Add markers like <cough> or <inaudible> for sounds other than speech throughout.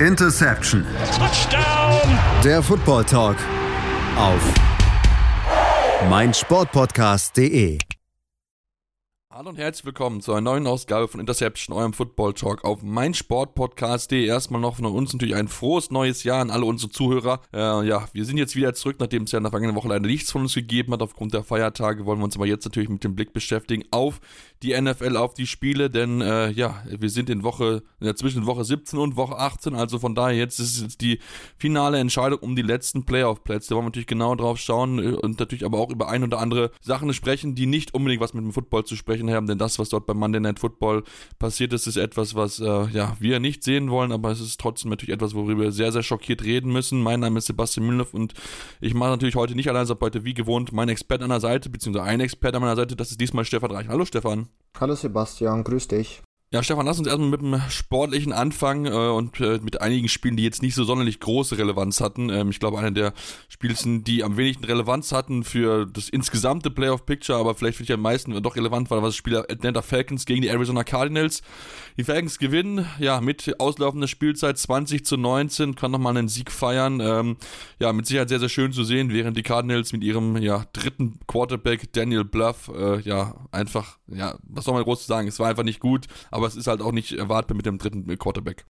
Interception. Touchdown. Der Football Talk auf meinsportpodcast.de. Hallo und herzlich willkommen zu einer neuen Ausgabe von Interception, eurem Football Talk auf meinsportpodcast.de. Erstmal noch von uns natürlich ein frohes neues Jahr an alle unsere Zuhörer. Äh, ja, wir sind jetzt wieder zurück, nachdem es ja in der vergangenen Woche leider nichts von uns gegeben hat. Aufgrund der Feiertage wollen wir uns aber jetzt natürlich mit dem Blick beschäftigen auf die NFL, auf die Spiele, denn äh, ja, wir sind in Woche, in der zwischen Woche 17 und Woche 18, also von daher jetzt ist jetzt die finale Entscheidung um die letzten Playoff-Plätze. Da wollen wir natürlich genau drauf schauen äh, und natürlich aber auch über ein oder andere Sachen sprechen, die nicht unbedingt was mit dem Football zu sprechen haben, denn das, was dort beim Monday Night Football passiert ist, ist etwas, was äh, ja, wir nicht sehen wollen, aber es ist trotzdem natürlich etwas, worüber wir sehr, sehr schockiert reden müssen. Mein Name ist Sebastian Mühlhoff und ich mache natürlich heute nicht allein, sondern heute wie gewohnt mein Experte an der Seite, beziehungsweise ein Experte an meiner Seite, das ist diesmal Stefan Reich. Hallo Stefan. Hallo Sebastian, grüß dich. Ja, Stefan, lass uns erstmal mit dem sportlichen Anfang äh, und äh, mit einigen Spielen, die jetzt nicht so sonderlich große Relevanz hatten. Ähm, ich glaube, einer der Spielsten, die am wenigsten Relevanz hatten für das insgesamte Playoff-Picture, aber vielleicht für dich am meisten doch relevant war, war das Spiel Atlanta Falcons gegen die Arizona Cardinals. Die Falcons gewinnen, ja, mit auslaufender Spielzeit 20 zu 19, kann nochmal einen Sieg feiern. Ähm, ja, mit Sicherheit sehr, sehr schön zu sehen, während die Cardinals mit ihrem ja, dritten Quarterback Daniel Bluff, äh, ja, einfach, ja, was soll man groß zu sagen, es war einfach nicht gut aber es ist halt auch nicht erwartbar mit dem dritten Quarterback.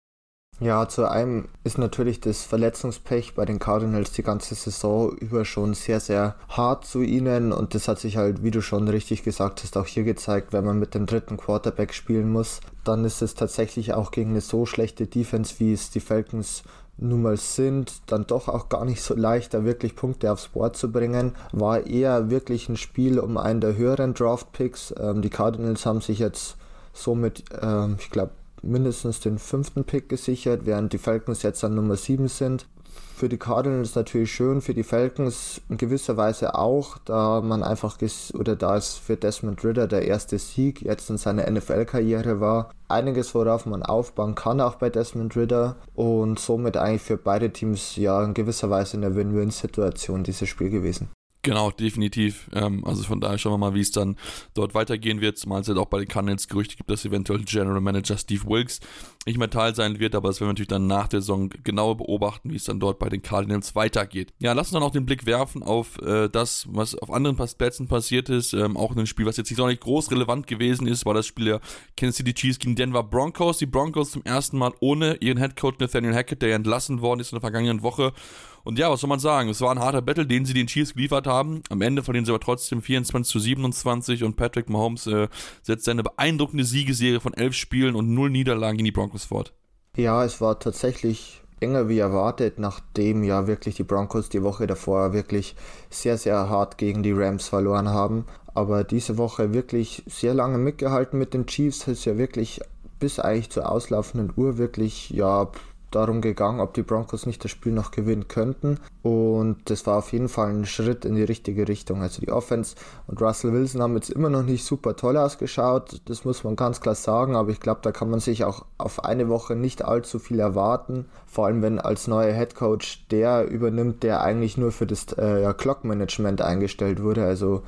Ja, zu einem ist natürlich das Verletzungspech bei den Cardinals die ganze Saison über schon sehr, sehr hart zu ihnen und das hat sich halt, wie du schon richtig gesagt hast, auch hier gezeigt, wenn man mit dem dritten Quarterback spielen muss, dann ist es tatsächlich auch gegen eine so schlechte Defense, wie es die Falcons nun mal sind, dann doch auch gar nicht so leicht, da wirklich Punkte aufs Board zu bringen. War eher wirklich ein Spiel um einen der höheren Draft-Picks. Ähm, die Cardinals haben sich jetzt somit, ähm, ich glaube, mindestens den fünften Pick gesichert, während die Falcons jetzt an Nummer 7 sind. Für die Cardinals natürlich schön, für die Falcons in gewisser Weise auch, da man einfach oder da es für Desmond Ritter der erste Sieg jetzt in seiner NFL-Karriere war. Einiges, worauf man aufbauen kann, auch bei Desmond Ritter und somit eigentlich für beide Teams ja in gewisser Weise eine Win-Win-Situation dieses Spiel gewesen. Genau, definitiv. Ähm, also von daher schauen wir mal, wie es dann dort weitergehen wird. Zumal es halt auch bei den Cardinals Gerüchte gibt, dass eventuell General Manager Steve Wilkes nicht mehr Teil sein wird, aber das werden wir natürlich dann nach der Saison genauer beobachten, wie es dann dort bei den Cardinals weitergeht. Ja, lass uns dann auch den Blick werfen auf äh, das, was auf anderen Plätzen passiert ist. Ähm, auch ein Spiel, was jetzt nicht so nicht groß relevant gewesen ist, war das Spiel der Kansas City Chiefs gegen Denver Broncos. Die Broncos zum ersten Mal ohne ihren Head Coach Nathaniel Hackett, der ja entlassen worden ist in der vergangenen Woche. Und ja, was soll man sagen? Es war ein harter Battle, den sie den Chiefs geliefert haben. Am Ende verlieren sie aber trotzdem 24 zu 27 und Patrick Mahomes äh, setzt seine beeindruckende Siegeserie von elf Spielen und null Niederlagen in die Broncos fort. Ja, es war tatsächlich enger wie erwartet, nachdem ja wirklich die Broncos die Woche davor wirklich sehr, sehr hart gegen die Rams verloren haben. Aber diese Woche wirklich sehr lange mitgehalten mit den Chiefs, ist ja wirklich bis eigentlich zur auslaufenden Uhr wirklich ja darum gegangen, ob die Broncos nicht das Spiel noch gewinnen könnten. Und das war auf jeden Fall ein Schritt in die richtige Richtung. Also die Offense und Russell Wilson haben jetzt immer noch nicht super toll ausgeschaut. Das muss man ganz klar sagen. Aber ich glaube, da kann man sich auch auf eine Woche nicht allzu viel erwarten. Vor allem, wenn als neuer Head Coach der übernimmt, der eigentlich nur für das äh, ja, Clock Management eingestellt wurde. Also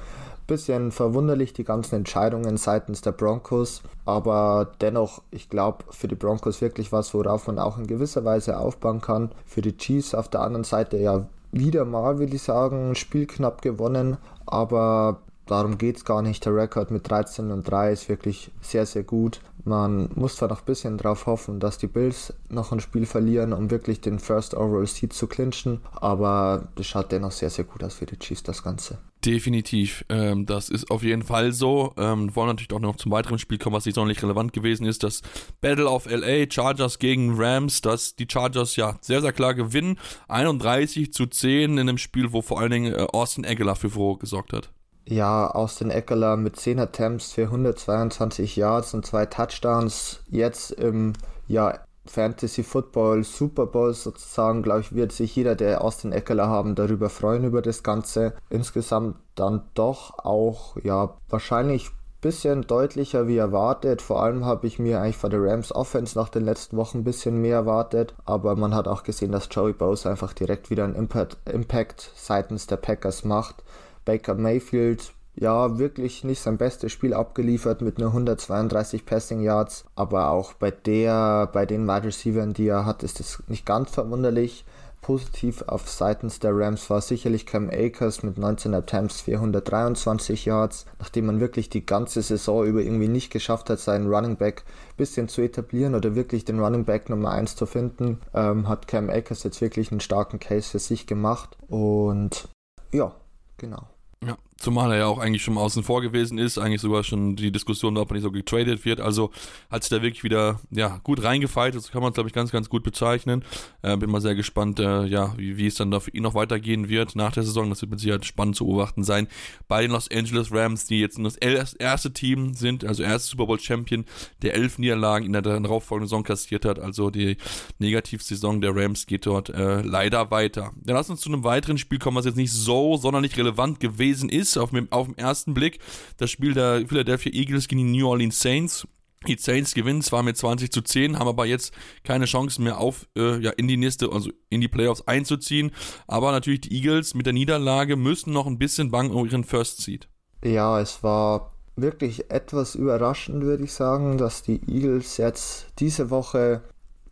Bisschen verwunderlich die ganzen Entscheidungen seitens der Broncos, aber dennoch, ich glaube, für die Broncos wirklich was, worauf man auch in gewisser Weise aufbauen kann. Für die Chiefs auf der anderen Seite ja wieder mal, will ich sagen, Spiel knapp gewonnen, aber darum geht es gar nicht. Der Rekord mit 13 und 3 ist wirklich sehr, sehr gut. Man muss zwar noch ein bisschen darauf hoffen, dass die Bills noch ein Spiel verlieren, um wirklich den First Overall Seed zu clinchen, aber das schaut dennoch sehr, sehr gut aus für die Chiefs, das Ganze. Definitiv, ähm, das ist auf jeden Fall so. Ähm, wollen natürlich auch noch zum weiteren Spiel kommen, was nicht sonderlich relevant gewesen ist. Das Battle of LA, Chargers gegen Rams, dass die Chargers ja sehr, sehr klar gewinnen. 31 zu 10 in einem Spiel, wo vor allen Dingen äh, Austin Aguilar für Furore gesorgt hat. Ja, Austin Eckler mit 10 Attempts für 122 Yards und zwei Touchdowns. Jetzt im ja, Fantasy Football Super Bowl sozusagen, glaube ich, wird sich jeder, der Austin Eckler haben, darüber freuen über das Ganze. Insgesamt dann doch auch, ja, wahrscheinlich ein bisschen deutlicher wie erwartet. Vor allem habe ich mir eigentlich von der Rams Offense nach den letzten Wochen ein bisschen mehr erwartet. Aber man hat auch gesehen, dass Joey Bowser einfach direkt wieder einen Impact, Impact seitens der Packers macht. Baker Mayfield ja wirklich nicht sein bestes Spiel abgeliefert mit nur 132 Passing Yards, aber auch bei der, bei den Wide Receivers, die er hat, ist das nicht ganz verwunderlich. Positiv auf seitens der Rams war sicherlich Cam Akers mit 19 Attempts 423 Yards, nachdem man wirklich die ganze Saison über irgendwie nicht geschafft hat, seinen Running Back ein bisschen zu etablieren oder wirklich den Running Back Nummer 1 zu finden, ähm, hat Cam Akers jetzt wirklich einen starken Case für sich gemacht und ja, genau. Ja, zumal er ja auch eigentlich schon außen vor gewesen ist, eigentlich sogar schon die Diskussion, ob er nicht so getradet wird. Also hat sich da wirklich wieder ja, gut reingefeilt. Das kann man, glaube ich, ganz, ganz gut bezeichnen. Äh, bin mal sehr gespannt, äh, ja, wie, wie es dann da für ihn noch weitergehen wird nach der Saison. Das wird mit Sicherheit spannend zu beobachten sein. Bei den Los Angeles Rams, die jetzt das erste Team sind, also erste Super Bowl Champion, der elf Niederlagen in der darauffolgenden Saison kassiert hat. Also die Negativsaison der Rams geht dort äh, leider weiter. Dann lass uns zu einem weiteren Spiel kommen, was jetzt nicht so sonderlich relevant gewesen ist ist auf, auf den ersten Blick das Spiel der Philadelphia Eagles gegen die New Orleans Saints. Die Saints gewinnen zwar mit 20 zu 10, haben aber jetzt keine Chance mehr auf, äh, ja, in die nächste, also in die Playoffs einzuziehen. Aber natürlich die Eagles mit der Niederlage müssen noch ein bisschen bangen um ihren First Seed. Ja, es war wirklich etwas überraschend, würde ich sagen, dass die Eagles jetzt diese Woche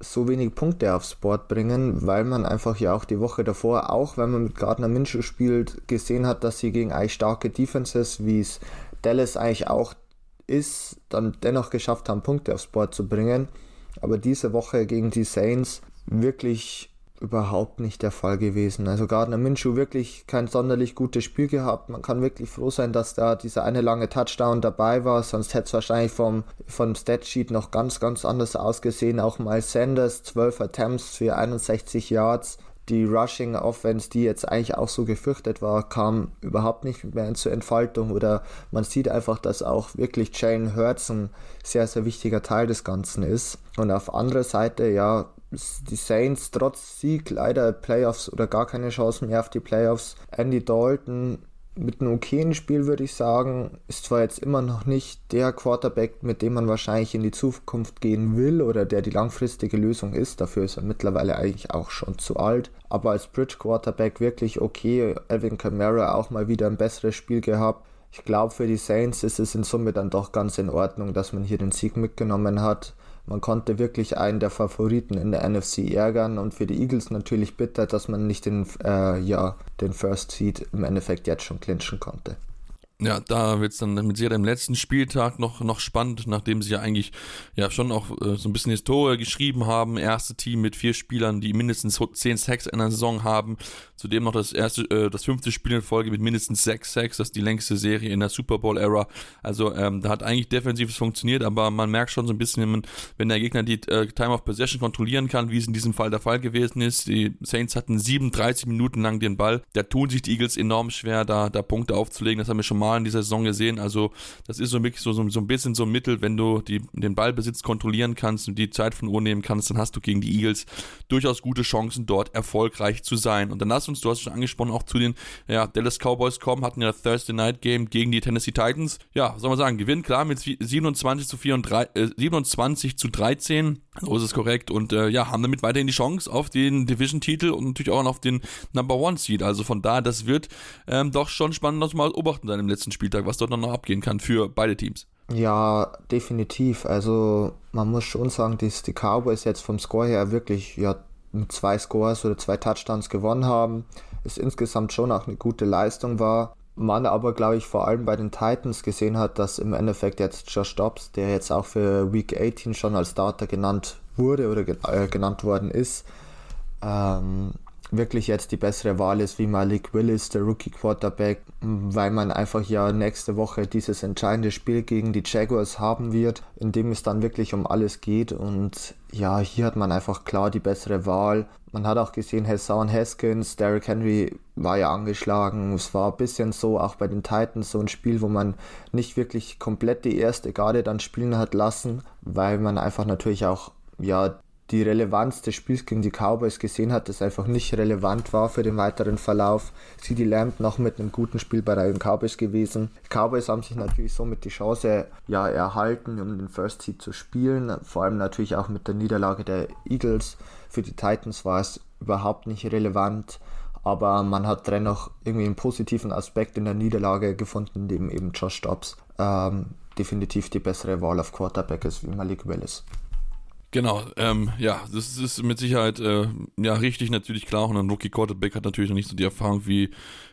so wenig Punkte aufs Board bringen, weil man einfach ja auch die Woche davor, auch wenn man mit Gardner Minshew spielt, gesehen hat, dass sie gegen eigentlich starke Defenses, wie es Dallas eigentlich auch ist, dann dennoch geschafft haben, Punkte aufs Board zu bringen. Aber diese Woche gegen die Saints wirklich überhaupt nicht der Fall gewesen. Also Gardner Minshew wirklich kein sonderlich gutes Spiel gehabt. Man kann wirklich froh sein, dass da dieser eine lange Touchdown dabei war, sonst hätte es wahrscheinlich vom, vom Statsheet noch ganz, ganz anders ausgesehen. Auch Miles Sanders, 12 Attempts für 61 Yards. Die Rushing Offense, die jetzt eigentlich auch so gefürchtet war, kam überhaupt nicht mehr zur Entfaltung oder man sieht einfach, dass auch wirklich Jane Hurts ein sehr, sehr wichtiger Teil des Ganzen ist. Und auf anderer Seite, ja, die Saints trotz Sieg leider Playoffs oder gar keine Chancen mehr auf die Playoffs. Andy Dalton mit einem okayen Spiel würde ich sagen, ist zwar jetzt immer noch nicht der Quarterback, mit dem man wahrscheinlich in die Zukunft gehen will oder der die langfristige Lösung ist. Dafür ist er mittlerweile eigentlich auch schon zu alt. Aber als Bridge Quarterback wirklich okay. Alvin Kamara auch mal wieder ein besseres Spiel gehabt. Ich glaube, für die Saints ist es in Summe dann doch ganz in Ordnung, dass man hier den Sieg mitgenommen hat. Man konnte wirklich einen der Favoriten in der NFC ärgern und für die Eagles natürlich bitter, dass man nicht den, äh, ja, den First Seed im Endeffekt jetzt schon clinchen konnte. Ja, da wird es dann mit Sicherheit im letzten Spieltag noch, noch spannend, nachdem sie ja eigentlich ja schon auch äh, so ein bisschen Historie geschrieben haben. Erste Team mit vier Spielern, die mindestens zehn Sacks in der Saison haben. Zudem noch das erste, äh, das fünfte Spiel in Folge mit mindestens sechs Sacks. Das ist die längste Serie in der Super Bowl-Ära. Also ähm, da hat eigentlich defensives funktioniert, aber man merkt schon so ein bisschen, wenn, der Gegner die äh, Time of Possession kontrollieren kann, wie es in diesem Fall der Fall gewesen ist. Die Saints hatten 37 Minuten lang den Ball. Da tun sich die Eagles enorm schwer, da, da Punkte aufzulegen. Das haben wir schon mal Mal in dieser Saison gesehen. Also das ist so wirklich so, so, so ein bisschen so ein Mittel, wenn du die, den Ballbesitz kontrollieren kannst und die Zeit von Uhr nehmen kannst, dann hast du gegen die Eagles durchaus gute Chancen, dort erfolgreich zu sein. Und dann lass uns, du hast schon angesprochen, auch zu den ja, Dallas Cowboys kommen, hatten ja Thursday Night Game gegen die Tennessee Titans. Ja, soll man sagen, Gewinn klar mit 27 zu, 34, äh, 27 zu 13. So ist es korrekt. Und äh, ja, haben damit weiterhin die Chance auf den Division-Titel und natürlich auch auf den Number One Seed. Also von da, das wird ähm, doch schon spannend, das mal beobachten sein im letzten Spieltag, was dort noch abgehen kann für beide Teams. Ja, definitiv. Also man muss schon sagen, dass die Cowboys jetzt vom Score her wirklich ja, mit zwei Scores oder zwei Touchdowns gewonnen haben. Es insgesamt schon auch eine gute Leistung war. Man aber, glaube ich, vor allem bei den Titans gesehen hat, dass im Endeffekt jetzt Josh Dobbs, der jetzt auch für Week 18 schon als Starter genannt wurde oder äh, genannt worden ist, ähm, wirklich jetzt die bessere Wahl ist wie Malik Willis, der Rookie Quarterback, weil man einfach ja nächste Woche dieses entscheidende Spiel gegen die Jaguars haben wird, in dem es dann wirklich um alles geht und ja, hier hat man einfach klar die bessere Wahl. Man hat auch gesehen, Hassan Haskins, Derrick Henry war ja angeschlagen. Es war ein bisschen so, auch bei den Titans, so ein Spiel, wo man nicht wirklich komplett die erste Garde dann spielen hat lassen, weil man einfach natürlich auch ja die Relevanz des Spiels gegen die Cowboys gesehen hat, das einfach nicht relevant war für den weiteren Verlauf. CD Lamb noch mit einem guten Spiel bei den Cowboys gewesen. Die Cowboys haben sich natürlich somit die Chance ja, erhalten, um den First Seed zu spielen. Vor allem natürlich auch mit der Niederlage der Eagles. Für die Titans war es überhaupt nicht relevant. aber man hat dennoch irgendwie einen positiven Aspekt in der Niederlage gefunden, dem eben Josh Dobbs ähm, definitiv die bessere Wahl auf Quarterback ist wie Malik Willis. Genau, ähm, ja, das ist mit Sicherheit äh, ja richtig natürlich klar. Und ein Rookie Quarterback hat natürlich noch nicht so die Erfahrung wie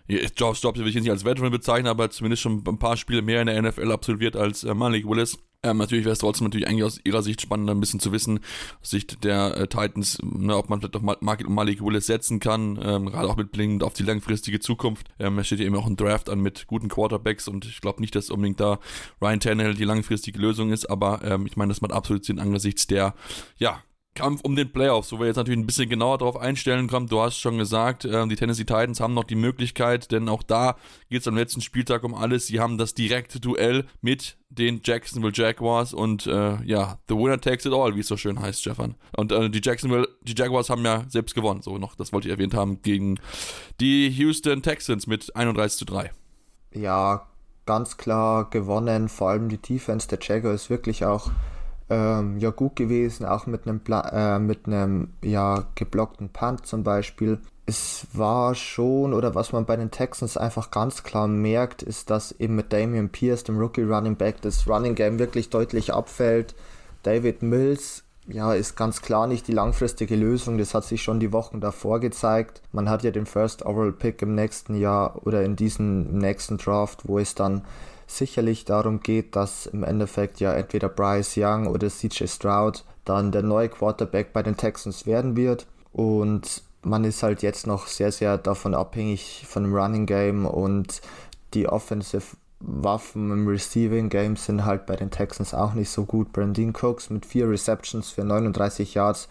Josh Dobbs, will ich jetzt nicht als Veteran bezeichnen, aber zumindest schon ein paar Spiele mehr in der NFL absolviert als äh, Malik Willis. Ähm, natürlich wäre es trotzdem natürlich eigentlich aus ihrer Sicht spannend, ein bisschen zu wissen, aus Sicht der äh, Titans, ne, ob man vielleicht auf Malik Willis setzen kann, ähm, gerade auch mit Blick auf die langfristige Zukunft. Ähm, es steht ja eben auch ein Draft an mit guten Quarterbacks und ich glaube nicht, dass unbedingt da Ryan Tannehill die langfristige Lösung ist, aber ähm, ich meine, das macht absolut Sinn angesichts der, ja, Kampf um den Playoffs, wo wir jetzt natürlich ein bisschen genauer darauf einstellen kommen. Du hast schon gesagt, äh, die Tennessee Titans haben noch die Möglichkeit, denn auch da geht es am letzten Spieltag um alles. Sie haben das direkte Duell mit den Jacksonville Jaguars und äh, ja, the winner takes it all, wie es so schön heißt, Stefan. Und äh, die Jacksonville, die Jaguars haben ja selbst gewonnen, so noch, das wollte ich erwähnt haben, gegen die Houston Texans mit 31 zu 3. Ja, ganz klar gewonnen, vor allem die Defense der Jaguars wirklich auch ähm, ja gut gewesen, auch mit einem, äh, mit einem ja, geblockten Punt zum Beispiel. Es war schon, oder was man bei den Texans einfach ganz klar merkt, ist, dass eben mit Damian Pierce, dem Rookie Running Back, das Running Game wirklich deutlich abfällt. David Mills ja, ist ganz klar nicht die langfristige Lösung. Das hat sich schon die Wochen davor gezeigt. Man hat ja den First Overall Pick im nächsten Jahr oder in diesem nächsten Draft, wo es dann sicherlich darum geht, dass im Endeffekt ja entweder Bryce Young oder CJ Stroud dann der neue Quarterback bei den Texans werden wird. Und man ist halt jetzt noch sehr, sehr davon abhängig von dem Running Game und die Offensive Waffen im Receiving Game sind halt bei den Texans auch nicht so gut. Brandon Cooks mit vier Receptions für 39 Yards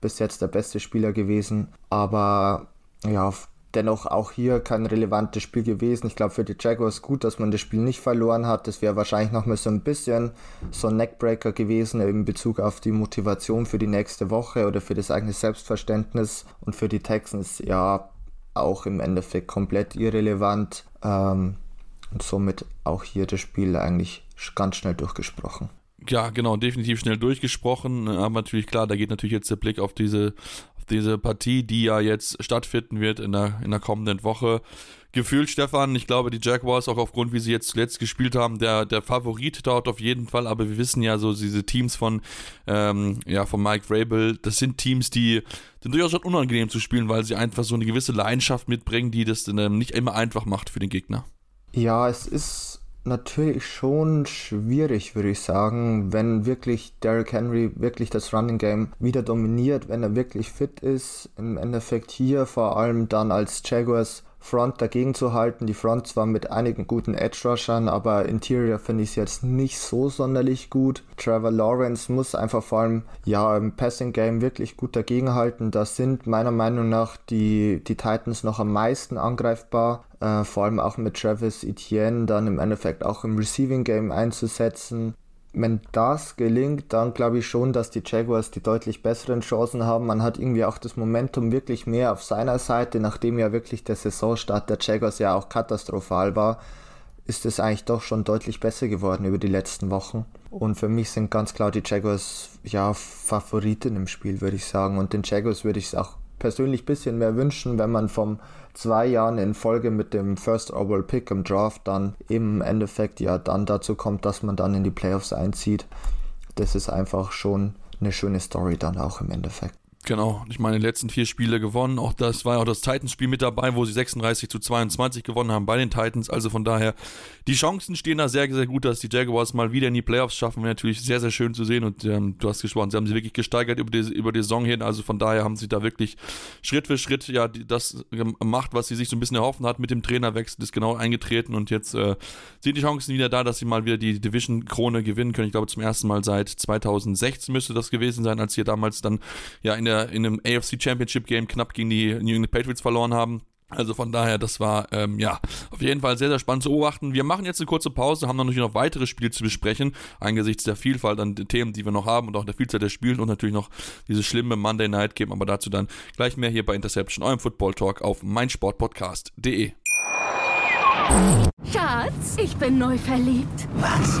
bis jetzt der beste Spieler gewesen. Aber ja, dennoch auch hier kein relevantes Spiel gewesen. Ich glaube für die Jaguars gut, dass man das Spiel nicht verloren hat. Das wäre wahrscheinlich noch mal so ein bisschen so ein Neckbreaker gewesen in Bezug auf die Motivation für die nächste Woche oder für das eigene Selbstverständnis. Und für die Texans ja auch im Endeffekt komplett irrelevant. Ähm, und somit auch hier das Spiel eigentlich ganz schnell durchgesprochen. Ja, genau, definitiv schnell durchgesprochen. Aber natürlich klar, da geht natürlich jetzt der Blick auf diese diese Partie, die ja jetzt stattfinden wird in der, in der kommenden Woche. Gefühlt, Stefan, ich glaube, die Jaguars, auch aufgrund, wie sie jetzt zuletzt gespielt haben, der, der Favorit dort auf jeden Fall, aber wir wissen ja so, diese Teams von, ähm, ja, von Mike Vrabel, das sind Teams, die sind durchaus schon unangenehm zu spielen, weil sie einfach so eine gewisse Leidenschaft mitbringen, die das ähm, nicht immer einfach macht für den Gegner. Ja, es ist natürlich schon schwierig, würde ich sagen, wenn wirklich Derrick Henry wirklich das Running Game wieder dominiert, wenn er wirklich fit ist. Im Endeffekt hier vor allem dann als Jaguars Front dagegen zu halten. Die Front zwar mit einigen guten Edge-Rushern, aber Interior finde ich es jetzt nicht so sonderlich gut. Trevor Lawrence muss einfach vor allem ja im Passing-Game wirklich gut dagegenhalten. Da sind meiner Meinung nach die, die Titans noch am meisten angreifbar. Äh, vor allem auch mit Travis Etienne dann im Endeffekt auch im Receiving-Game einzusetzen wenn das gelingt, dann glaube ich schon, dass die Jaguars die deutlich besseren Chancen haben. Man hat irgendwie auch das Momentum wirklich mehr auf seiner Seite, nachdem ja wirklich der Saisonstart der Jaguars ja auch katastrophal war, ist es eigentlich doch schon deutlich besser geworden über die letzten Wochen. Und für mich sind ganz klar die Jaguars ja Favoriten im Spiel, würde ich sagen. Und den Jaguars würde ich es auch persönlich ein bisschen mehr wünschen, wenn man vom zwei Jahren in Folge mit dem First Overall Pick im Draft dann im Endeffekt ja dann dazu kommt, dass man dann in die Playoffs einzieht. Das ist einfach schon eine schöne Story dann auch im Endeffekt. Genau, ich meine, die letzten vier Spiele gewonnen. Auch das war ja auch das Titans-Spiel mit dabei, wo sie 36 zu 22 gewonnen haben bei den Titans. Also von daher, die Chancen stehen da sehr, sehr gut, dass die Jaguars mal wieder in die Playoffs schaffen. Wäre natürlich sehr, sehr schön zu sehen. Und ähm, du hast gesprochen, sie haben sie wirklich gesteigert über die, über die Saison hin. Also von daher haben sie da wirklich Schritt für Schritt ja das gemacht, was sie sich so ein bisschen erhoffen hat mit dem Trainerwechsel, ist genau eingetreten. Und jetzt äh, sind die Chancen wieder da, dass sie mal wieder die Division-Krone gewinnen können. Ich glaube, zum ersten Mal seit 2016 müsste das gewesen sein, als sie damals dann ja in der in einem AFC Championship Game knapp gegen die New England Patriots verloren haben. Also von daher, das war ähm, ja auf jeden Fall sehr, sehr spannend zu beobachten. Wir machen jetzt eine kurze Pause, haben natürlich noch weitere Spiele zu besprechen, angesichts der Vielfalt an den Themen, die wir noch haben und auch der Vielzahl der Spiele und natürlich noch dieses schlimme Monday Night Game, aber dazu dann gleich mehr hier bei Interception, eurem Football Talk auf meinsportpodcast.de. Schatz, ich bin neu verliebt. Was?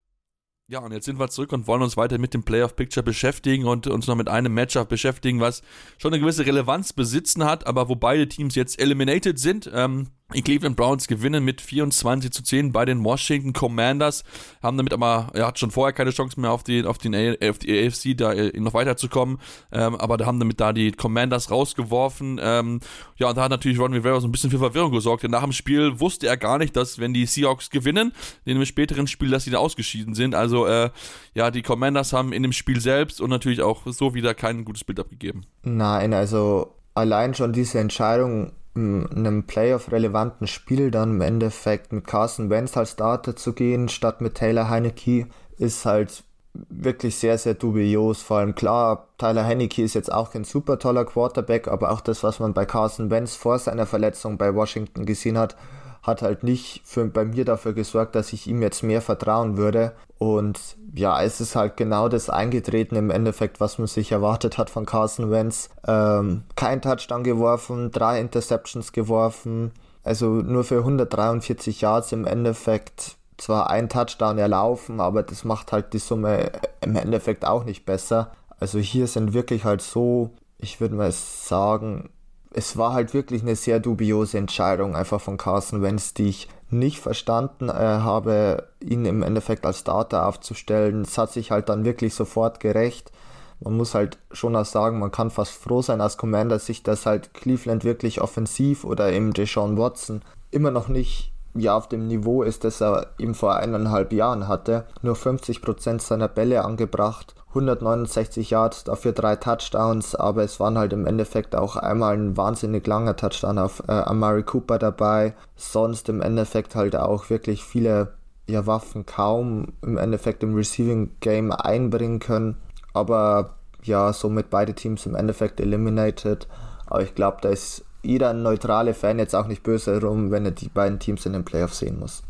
Ja, und jetzt sind wir zurück und wollen uns weiter mit dem Playoff Picture beschäftigen und uns noch mit einem Matchup beschäftigen, was schon eine gewisse Relevanz besitzen hat, aber wo beide Teams jetzt eliminated sind. Ähm, die Cleveland Browns gewinnen mit 24 zu 10 bei den Washington Commanders, haben damit aber, er hat schon vorher keine Chance mehr auf, die, auf, den auf die AFC da äh, noch weiterzukommen, ähm, aber da haben damit da die Commanders rausgeworfen. Ähm, ja, und da hat natürlich Ron Rivera so ein bisschen für Verwirrung gesorgt, denn nach dem Spiel wusste er gar nicht, dass wenn die Seahawks gewinnen, in dem späteren Spiel, dass sie da ausgeschieden sind. Also, äh, ja, die Commanders haben in dem Spiel selbst und natürlich auch so wieder kein gutes Bild abgegeben. Nein, also allein schon diese Entscheidung einem Playoff-relevanten Spiel dann im Endeffekt mit Carson Wentz als Starter zu gehen, statt mit Taylor Heineke, ist halt wirklich sehr, sehr dubios. Vor allem klar, Tyler Heineke ist jetzt auch kein super toller Quarterback, aber auch das, was man bei Carson Wentz vor seiner Verletzung bei Washington gesehen hat, hat halt nicht für, bei mir dafür gesorgt, dass ich ihm jetzt mehr vertrauen würde. Und ja, es ist halt genau das eingetreten im Endeffekt, was man sich erwartet hat von Carson Wentz. Ähm, kein Touchdown geworfen, drei Interceptions geworfen, also nur für 143 Yards im Endeffekt. Zwar ein Touchdown erlaufen, aber das macht halt die Summe im Endeffekt auch nicht besser. Also hier sind wirklich halt so, ich würde mal sagen, es war halt wirklich eine sehr dubiose Entscheidung einfach von Carson Wentz, die ich nicht verstanden äh, habe, ihn im Endeffekt als Starter aufzustellen. Es hat sich halt dann wirklich sofort gerecht. Man muss halt schon auch sagen, man kann fast froh sein aus Commander-Sicht, dass halt Cleveland wirklich offensiv oder eben Deshaun Watson immer noch nicht ja auf dem Niveau ist, das er eben vor eineinhalb Jahren hatte. Nur 50% seiner Bälle angebracht 169 Yards, dafür drei Touchdowns, aber es waren halt im Endeffekt auch einmal ein wahnsinnig langer Touchdown auf äh, Amari Cooper dabei. Sonst im Endeffekt halt auch wirklich viele ja, Waffen kaum im Endeffekt im Receiving Game einbringen können. Aber ja, somit beide Teams im Endeffekt eliminated. Aber ich glaube, da ist jeder neutrale Fan jetzt auch nicht böse rum, wenn er die beiden Teams in den Playoffs sehen muss.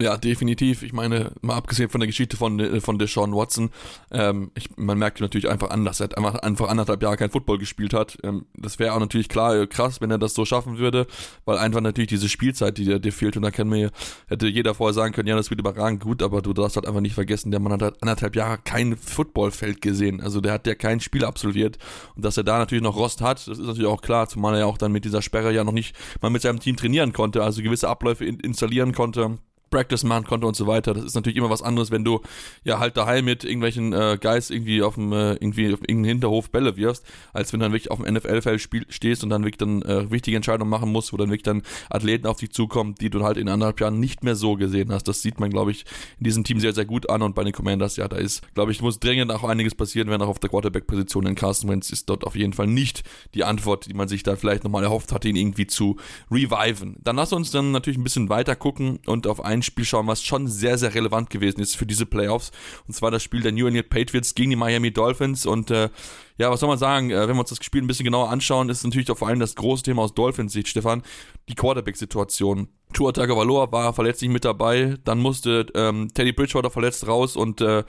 Ja, definitiv. Ich meine, mal abgesehen von der Geschichte von, äh, von Deshaun Watson, ähm, ich, man merkt natürlich einfach an, dass er einfach, einfach anderthalb Jahre kein Football gespielt hat. Ähm, das wäre auch natürlich klar äh, krass, wenn er das so schaffen würde, weil einfach natürlich diese Spielzeit, die dir, dir fehlt, und da kann mir, hätte jeder vorher sagen können, ja, das wird überragend gut, aber du darfst halt einfach nicht vergessen, der Mann hat halt anderthalb Jahre kein Footballfeld gesehen. Also der hat ja kein Spiel absolviert. Und dass er da natürlich noch Rost hat, das ist natürlich auch klar, zumal er ja auch dann mit dieser Sperre ja noch nicht mal mit seinem Team trainieren konnte, also gewisse Abläufe in, installieren konnte Practice machen konnte und so weiter. Das ist natürlich immer was anderes, wenn du ja halt daheim mit irgendwelchen äh, Guys irgendwie auf dem äh, irgendwie auf irgendeinen Hinterhof Bälle wirfst, als wenn du dann wirklich auf dem NFL-Feld stehst und dann wirklich dann äh, wichtige Entscheidungen machen musst, wo dann wirklich dann Athleten auf dich zukommen, die du halt in anderthalb Jahren nicht mehr so gesehen hast. Das sieht man, glaube ich, in diesem Team sehr, sehr gut an und bei den Commanders, ja, da ist, glaube ich, muss dringend auch einiges passieren, wenn auch auf der Quarterback-Position in Carson Wentz ist dort auf jeden Fall nicht die Antwort, die man sich da vielleicht nochmal erhofft hatte, ihn irgendwie zu reviven. Dann lass uns dann natürlich ein bisschen weiter gucken und auf einen ein Spiel schauen, was schon sehr, sehr relevant gewesen ist für diese Playoffs. Und zwar das Spiel der New England Patriots gegen die Miami Dolphins. Und äh, ja, was soll man sagen, äh, wenn wir uns das Spiel ein bisschen genauer anschauen, ist natürlich auch vor allem das große Thema aus Dolphins Sicht, Stefan, die Quarterback-Situation. Tua Tagovailoa war verletzt nicht mit dabei, dann musste ähm, Teddy Bridgewater verletzt raus und äh,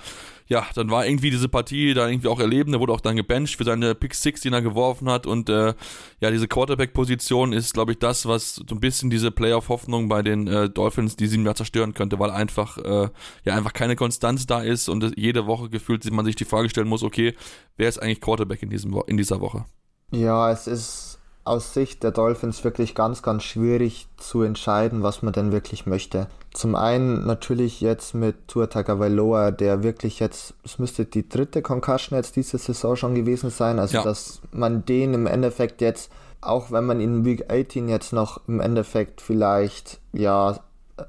ja, dann war irgendwie diese Partie da irgendwie auch erleben, der wurde auch dann gebencht für seine Pick 6, die er geworfen hat. Und äh, ja, diese Quarterback-Position ist, glaube ich, das, was so ein bisschen diese Playoff-Hoffnung bei den äh, Dolphins diesem Jahr zerstören könnte, weil einfach äh, ja einfach keine Konstanz da ist und jede Woche gefühlt man sich die Frage stellen muss, okay, wer ist eigentlich Quarterback in, diesem, in dieser Woche? Ja, es ist aus Sicht der Dolphins wirklich ganz, ganz schwierig zu entscheiden, was man denn wirklich möchte. Zum einen natürlich jetzt mit Tua Tagovailoa, der wirklich jetzt, es müsste die dritte Concussion jetzt diese Saison schon gewesen sein, also ja. dass man den im Endeffekt jetzt, auch wenn man in Week 18 jetzt noch im Endeffekt vielleicht, ja,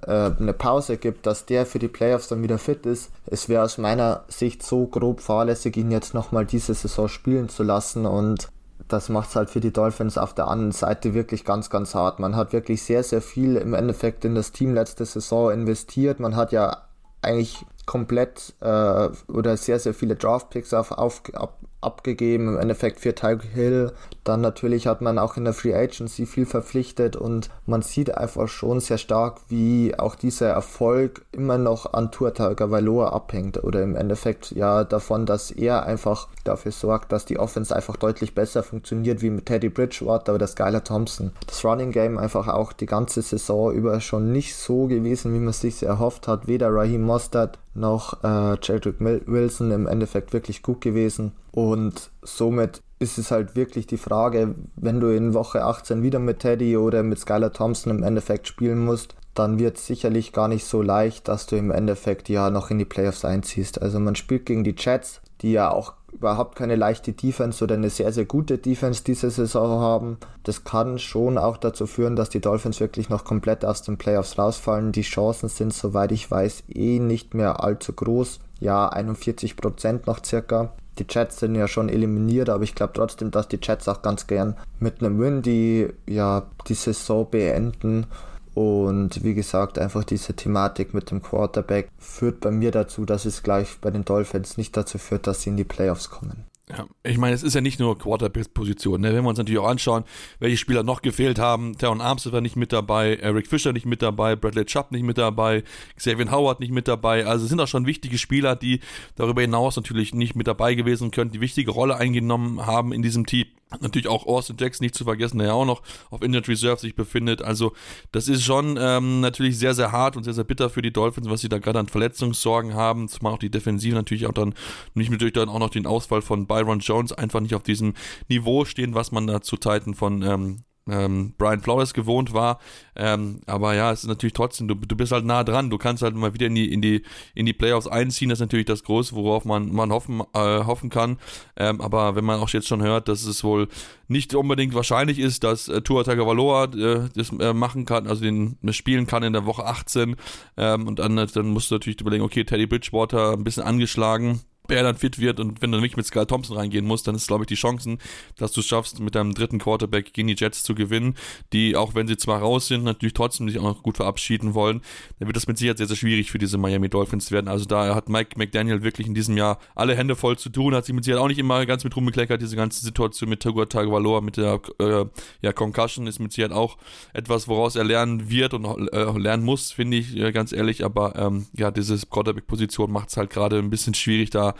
äh, eine Pause gibt, dass der für die Playoffs dann wieder fit ist. Es wäre aus meiner Sicht so grob fahrlässig, ihn jetzt nochmal diese Saison spielen zu lassen und das macht es halt für die Dolphins auf der anderen Seite wirklich ganz, ganz hart. Man hat wirklich sehr, sehr viel im Endeffekt in das Team letzte Saison investiert. Man hat ja eigentlich komplett äh, oder sehr, sehr viele Draftpicks auf, auf, ab, abgegeben, im Endeffekt für Tyreek Hill. Dann natürlich hat man auch in der Free Agency viel verpflichtet und man sieht einfach schon sehr stark, wie auch dieser Erfolg immer noch an Tua Tagovailoa abhängt oder im Endeffekt ja davon, dass er einfach dafür sorgt, dass die Offense einfach deutlich besser funktioniert wie mit Teddy Bridgewater oder Skylar Thompson. Das Running Game einfach auch die ganze Saison über schon nicht so gewesen, wie man es sich erhofft hat. Weder Raheem Mostert noch äh, Jedrick Wilson im Endeffekt wirklich gut gewesen. Und somit ist es halt wirklich die Frage, wenn du in Woche 18 wieder mit Teddy oder mit Skylar Thompson im Endeffekt spielen musst, dann wird es sicherlich gar nicht so leicht, dass du im Endeffekt ja noch in die Playoffs einziehst. Also man spielt gegen die Jets, die ja auch überhaupt keine leichte Defense oder eine sehr, sehr gute Defense diese Saison haben. Das kann schon auch dazu führen, dass die Dolphins wirklich noch komplett aus den Playoffs rausfallen. Die Chancen sind, soweit ich weiß, eh nicht mehr allzu groß. Ja, 41 Prozent noch circa. Die Jets sind ja schon eliminiert, aber ich glaube trotzdem, dass die Jets auch ganz gern mit einem Win die ja die Saison beenden und wie gesagt, einfach diese Thematik mit dem Quarterback führt bei mir dazu, dass es gleich bei den Dolphins nicht dazu führt, dass sie in die Playoffs kommen. Ja, ich meine, es ist ja nicht nur Quarterback-Position. Ne? Wenn wir uns natürlich auch anschauen, welche Spieler noch gefehlt haben. Teron Armstead war nicht mit dabei, Eric Fischer nicht mit dabei, Bradley Chubb nicht mit dabei, Xavier Howard nicht mit dabei. Also es sind auch schon wichtige Spieler, die darüber hinaus natürlich nicht mit dabei gewesen können, die wichtige Rolle eingenommen haben in diesem Team. Natürlich auch Austin Jackson nicht zu vergessen, der ja auch noch auf Injured Reserve sich befindet. Also das ist schon ähm, natürlich sehr, sehr hart und sehr, sehr bitter für die Dolphins, was sie da gerade an Verletzungssorgen haben. Zumal auch die Defensive natürlich auch dann nicht natürlich dann auch noch den Ausfall von Byron Jones einfach nicht auf diesem Niveau stehen, was man da zu Zeiten von ähm, ähm, Brian Flores gewohnt war. Ähm, aber ja, es ist natürlich trotzdem, du, du bist halt nah dran. Du kannst halt mal wieder in die, in die, in die Playoffs einziehen. Das ist natürlich das Große, worauf man, man hoffen, äh, hoffen kann. Ähm, aber wenn man auch jetzt schon hört, dass es wohl nicht unbedingt wahrscheinlich ist, dass äh, Tua Tagovailoa äh, das äh, machen kann, also den spielen kann in der Woche 18. Ähm, und dann, dann musst du natürlich überlegen, okay, Teddy Bridgewater ein bisschen angeschlagen er dann fit wird und wenn du nicht mit Sky Thompson reingehen musst, dann ist, glaube ich, die Chancen, dass du es schaffst, mit deinem dritten Quarterback gegen die Jets zu gewinnen, die, auch wenn sie zwar raus sind, natürlich trotzdem sich auch noch gut verabschieden wollen, dann wird das mit Sicherheit sehr, sehr schwierig für diese Miami Dolphins werden. Also da hat Mike McDaniel wirklich in diesem Jahr alle Hände voll zu tun, hat sich mit Sicherheit auch nicht immer ganz mit rumgekleckert, diese ganze Situation mit Tagur Tagovailoa, mit der äh, ja, Concussion ist mit Sicherheit auch etwas, woraus er lernen wird und äh, lernen muss, finde ich, äh, ganz ehrlich, aber ähm, ja, diese Quarterback-Position macht es halt gerade ein bisschen schwierig, da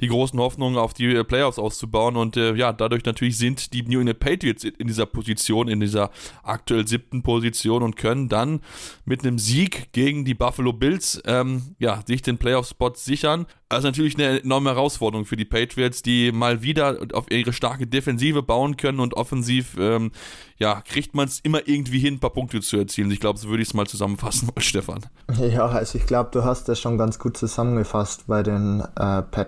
die großen Hoffnungen auf die äh, Playoffs auszubauen. Und äh, ja, dadurch natürlich sind die New England Patriots in dieser Position, in dieser aktuell siebten Position und können dann mit einem Sieg gegen die Buffalo Bills ähm, ja, sich den Playoff-Spot sichern. Also natürlich eine enorme Herausforderung für die Patriots, die mal wieder auf ihre starke Defensive bauen können und offensiv, ähm, ja, kriegt man es immer irgendwie hin, ein paar Punkte zu erzielen. Ich glaube, so würde ich es mal zusammenfassen <laughs> Stefan. Ja, also ich glaube, du hast das schon ganz gut zusammengefasst bei den äh, Patriots.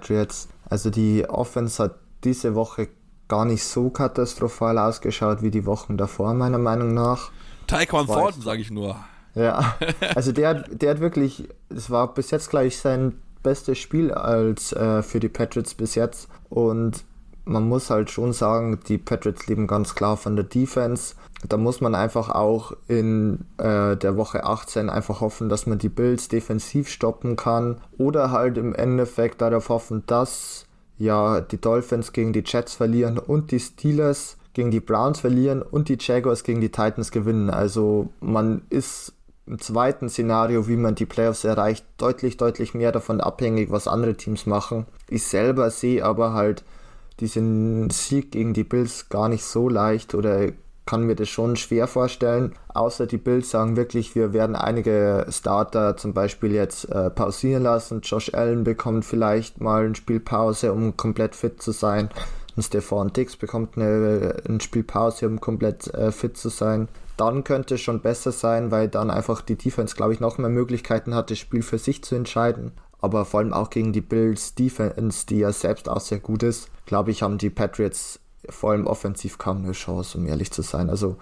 Also die Offense hat diese Woche gar nicht so katastrophal ausgeschaut wie die Wochen davor, meiner Meinung nach. Taekwon Thornton, sage ich nur. Ja, <laughs> also der, der hat wirklich, es war bis jetzt, glaube ich, sein bestes Spiel als äh, für die Patriots bis jetzt. Und man muss halt schon sagen, die Patriots leben ganz klar von der Defense. Da muss man einfach auch in äh, der Woche 18 einfach hoffen, dass man die Bills defensiv stoppen kann. Oder halt im Endeffekt darauf hoffen, dass ja die Dolphins gegen die Jets verlieren und die Steelers gegen die Browns verlieren und die Jaguars gegen die Titans gewinnen. Also man ist im zweiten Szenario, wie man die Playoffs erreicht, deutlich, deutlich mehr davon abhängig, was andere Teams machen. Ich selber sehe aber halt diesen Sieg gegen die Bills gar nicht so leicht oder kann mir das schon schwer vorstellen. Außer die Bills sagen wirklich, wir werden einige Starter zum Beispiel jetzt äh, pausieren lassen. Josh Allen bekommt vielleicht mal eine Spielpause, um komplett fit zu sein. Und Stefan Dix bekommt eine, eine Spielpause, um komplett äh, fit zu sein dann könnte es schon besser sein, weil dann einfach die Defense, glaube ich, noch mehr Möglichkeiten hat, das Spiel für sich zu entscheiden. Aber vor allem auch gegen die Bills Defense, die ja selbst auch sehr gut ist, glaube ich, haben die Patriots vor allem offensiv kaum eine Chance, um ehrlich zu sein. Also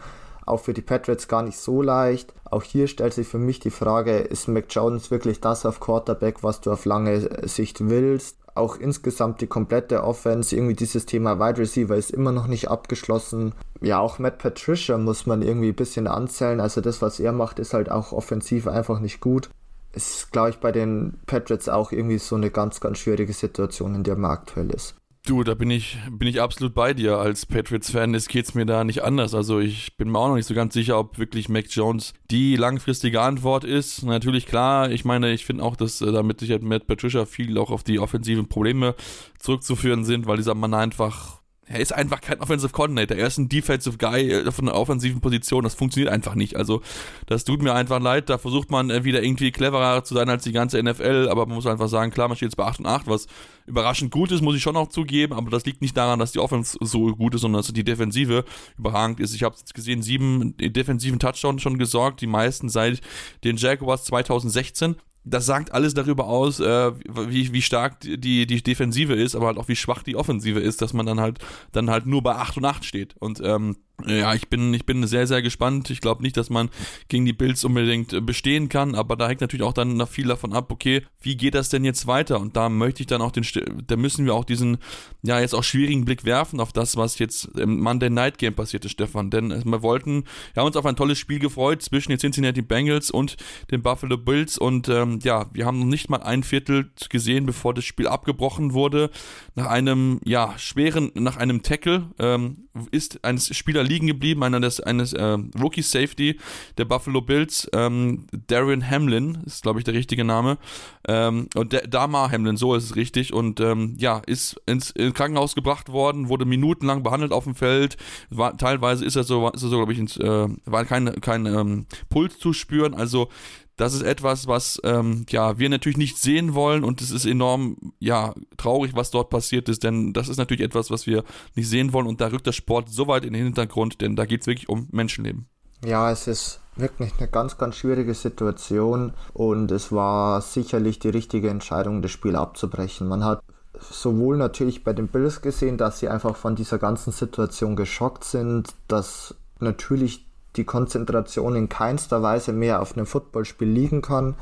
auch für die Patriots gar nicht so leicht. Auch hier stellt sich für mich die Frage, ist Mac Jones wirklich das auf Quarterback, was du auf lange Sicht willst? Auch insgesamt die komplette Offense, irgendwie dieses Thema Wide Receiver ist immer noch nicht abgeschlossen. Ja, auch Matt Patricia muss man irgendwie ein bisschen anzählen. Also das, was er macht, ist halt auch offensiv einfach nicht gut ist, glaube ich, bei den Patriots auch irgendwie so eine ganz, ganz schwierige Situation, in der man aktuell ist. Du, da bin ich, bin ich absolut bei dir. Als Patriots-Fan geht es mir da nicht anders. Also ich bin mir auch noch nicht so ganz sicher, ob wirklich Mac Jones die langfristige Antwort ist. Natürlich klar, ich meine, ich finde auch, dass äh, damit sicher Matt Patricia viel auch auf die offensiven Probleme zurückzuführen sind, weil dieser Mann einfach er ist einfach kein Offensive Coordinator. Er ist ein Defensive Guy äh, von einer offensiven Position. Das funktioniert einfach nicht. Also, das tut mir einfach leid. Da versucht man äh, wieder irgendwie cleverer zu sein als die ganze NFL. Aber man muss einfach sagen, klar, man steht jetzt bei 8 und 8, was überraschend gut ist, muss ich schon auch zugeben. Aber das liegt nicht daran, dass die Offense so gut ist, sondern dass die Defensive überragend ist. Ich habe jetzt gesehen, sieben defensiven Touchdowns schon gesorgt. Die meisten seit den Jaguars 2016 das sagt alles darüber aus, äh, wie, wie stark die, die Defensive ist, aber halt auch wie schwach die Offensive ist, dass man dann halt dann halt nur bei 8 und 8 steht. Und ähm, ja, ich bin, ich bin sehr, sehr gespannt. Ich glaube nicht, dass man gegen die Bills unbedingt äh, bestehen kann, aber da hängt natürlich auch dann noch viel davon ab, okay, wie geht das denn jetzt weiter? Und da möchte ich dann auch den, da müssen wir auch diesen, ja, jetzt auch schwierigen Blick werfen auf das, was jetzt im Monday Night Game passiert ist, Stefan. Denn äh, wir wollten, wir haben uns auf ein tolles Spiel gefreut zwischen den Cincinnati Bengals und den Buffalo Bills und ähm, ja, wir haben noch nicht mal ein Viertel gesehen, bevor das Spiel abgebrochen wurde. Nach einem, ja, schweren, nach einem Tackle ähm, ist ein Spieler liegen geblieben, einer des, eines äh, Rookie Safety der Buffalo Bills, ähm, Darian Hamlin, ist glaube ich der richtige Name, ähm, und der, Dama Hamlin, so ist es richtig, und ähm, ja, ist ins, ins, Krankenhaus gebracht worden, wurde minutenlang behandelt auf dem Feld, war, teilweise ist er so, ist er so glaube ich, ins, äh, war kein, kein ähm, Puls zu spüren, also das ist etwas, was ähm, ja wir natürlich nicht sehen wollen und es ist enorm ja traurig, was dort passiert ist, denn das ist natürlich etwas, was wir nicht sehen wollen und da rückt der Sport so weit in den Hintergrund, denn da geht es wirklich um Menschenleben. Ja, es ist wirklich eine ganz, ganz schwierige Situation und es war sicherlich die richtige Entscheidung, das Spiel abzubrechen. Man hat sowohl natürlich bei den Bills gesehen, dass sie einfach von dieser ganzen Situation geschockt sind, dass natürlich die Konzentration in keinster Weise mehr auf einem Footballspiel liegen kann.